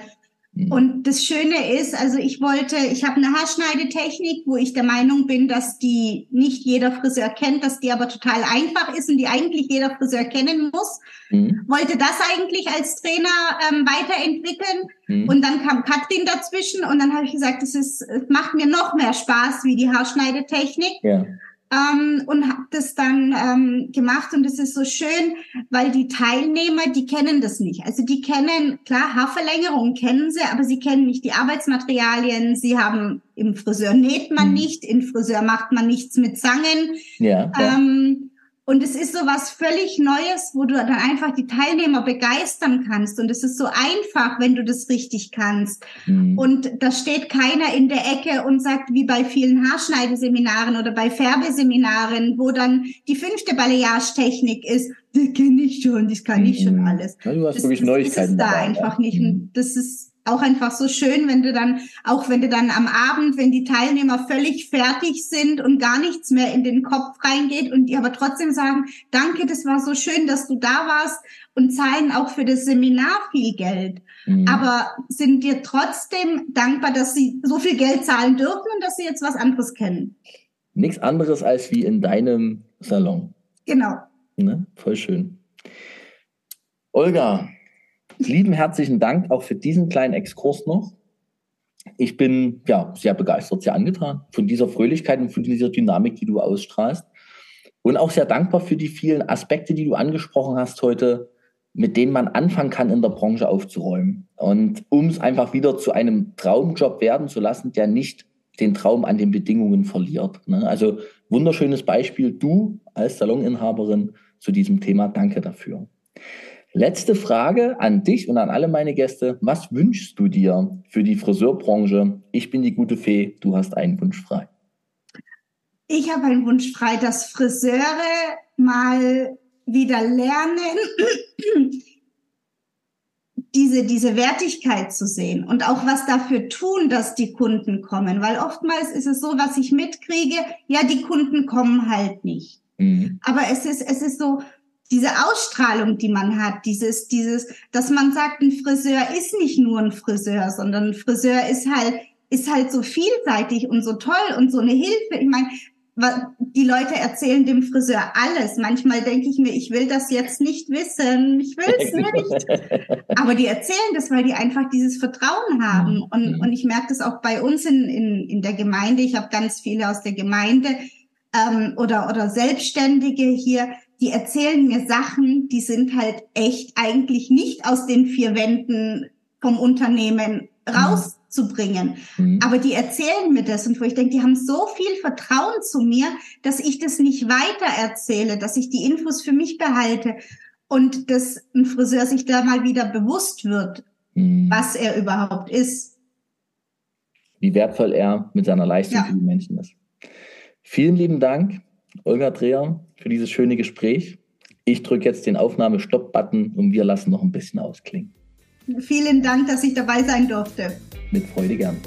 Mhm. Und das Schöne ist, also ich wollte, ich habe eine Haarschneidetechnik, wo ich der Meinung bin, dass die nicht jeder Friseur kennt, dass die aber total einfach ist und die eigentlich jeder Friseur kennen muss. Mhm. Wollte das eigentlich als Trainer ähm, weiterentwickeln. Mhm. Und dann kam Katrin dazwischen und dann habe ich gesagt, es ist, macht mir noch mehr Spaß wie die Haarschneidetechnik. Ja ähm, und habe das dann ähm, gemacht und es ist so schön, weil die Teilnehmer, die kennen das nicht. Also die kennen, klar, Haarverlängerung kennen sie, aber sie kennen nicht die Arbeitsmaterialien. Sie haben im Friseur näht man mhm. nicht, im Friseur macht man nichts mit Zangen. Ja, ja. Ähm, und es ist so was völlig Neues, wo du dann einfach die Teilnehmer begeistern kannst. Und es ist so einfach, wenn du das richtig kannst. Mhm. Und da steht keiner in der Ecke und sagt, wie bei vielen Haarschneideseminaren oder bei Färbeseminaren, wo dann die fünfte Balayage-Technik ist. Das kenne ich schon, das kann ich schon mhm. alles. Ja, du hast das, wirklich das, Neuigkeiten. Das ist da dabei, einfach ja. nicht. Mhm. Das ist auch einfach so schön, wenn du dann, auch wenn du dann am Abend, wenn die Teilnehmer völlig fertig sind und gar nichts mehr in den Kopf reingeht und die aber trotzdem sagen, danke, das war so schön, dass du da warst und zahlen auch für das Seminar viel Geld. Mhm. Aber sind dir trotzdem dankbar, dass sie so viel Geld zahlen dürfen und dass sie jetzt was anderes kennen. Nichts anderes als wie in deinem Salon. Genau. Ne? Voll schön. Olga, lieben herzlichen Dank auch für diesen kleinen Exkurs noch. Ich bin ja sehr begeistert, sehr angetan von dieser Fröhlichkeit und von dieser Dynamik, die du ausstrahlst. Und auch sehr dankbar für die vielen Aspekte, die du angesprochen hast heute, mit denen man anfangen kann, in der Branche aufzuräumen. Und um es einfach wieder zu einem Traumjob werden zu lassen, der nicht den Traum an den Bedingungen verliert. Ne? Also wunderschönes Beispiel, du als Saloninhaberin zu diesem Thema. Danke dafür. Letzte Frage an dich und an alle meine Gäste. Was wünschst du dir für die Friseurbranche? Ich bin die gute Fee, du hast einen Wunsch frei. Ich habe einen Wunsch frei, dass Friseure mal wieder lernen, diese, diese Wertigkeit zu sehen und auch was dafür tun, dass die Kunden kommen. Weil oftmals ist es so, was ich mitkriege, ja, die Kunden kommen halt nicht. Mhm. Aber es ist, es ist so, diese Ausstrahlung, die man hat, dieses, dieses, dass man sagt, ein Friseur ist nicht nur ein Friseur, sondern ein Friseur ist halt, ist halt so vielseitig und so toll und so eine Hilfe. Ich meine, die Leute erzählen dem Friseur alles. Manchmal denke ich mir, ich will das jetzt nicht wissen, ich will es nicht. Aber die erzählen das, weil die einfach dieses Vertrauen haben. Und, und ich merke das auch bei uns in, in, in der Gemeinde. Ich habe ganz viele aus der Gemeinde ähm, oder, oder Selbstständige hier, die erzählen mir Sachen, die sind halt echt eigentlich nicht aus den vier Wänden vom Unternehmen rauszubringen. Mhm. Aber die erzählen mir das und wo ich denke, die haben so viel Vertrauen zu mir, dass ich das nicht weiter erzähle, dass ich die Infos für mich behalte und dass ein Friseur sich da mal wieder bewusst wird, mhm. was er überhaupt ist. Wie wertvoll er mit seiner Leistung ja. für die Menschen ist. Vielen lieben Dank, Olga Dreher, für dieses schöne Gespräch. Ich drücke jetzt den Aufnahme-Stopp-Button und wir lassen noch ein bisschen ausklingen. Vielen Dank, dass ich dabei sein durfte. Mit Freude gern.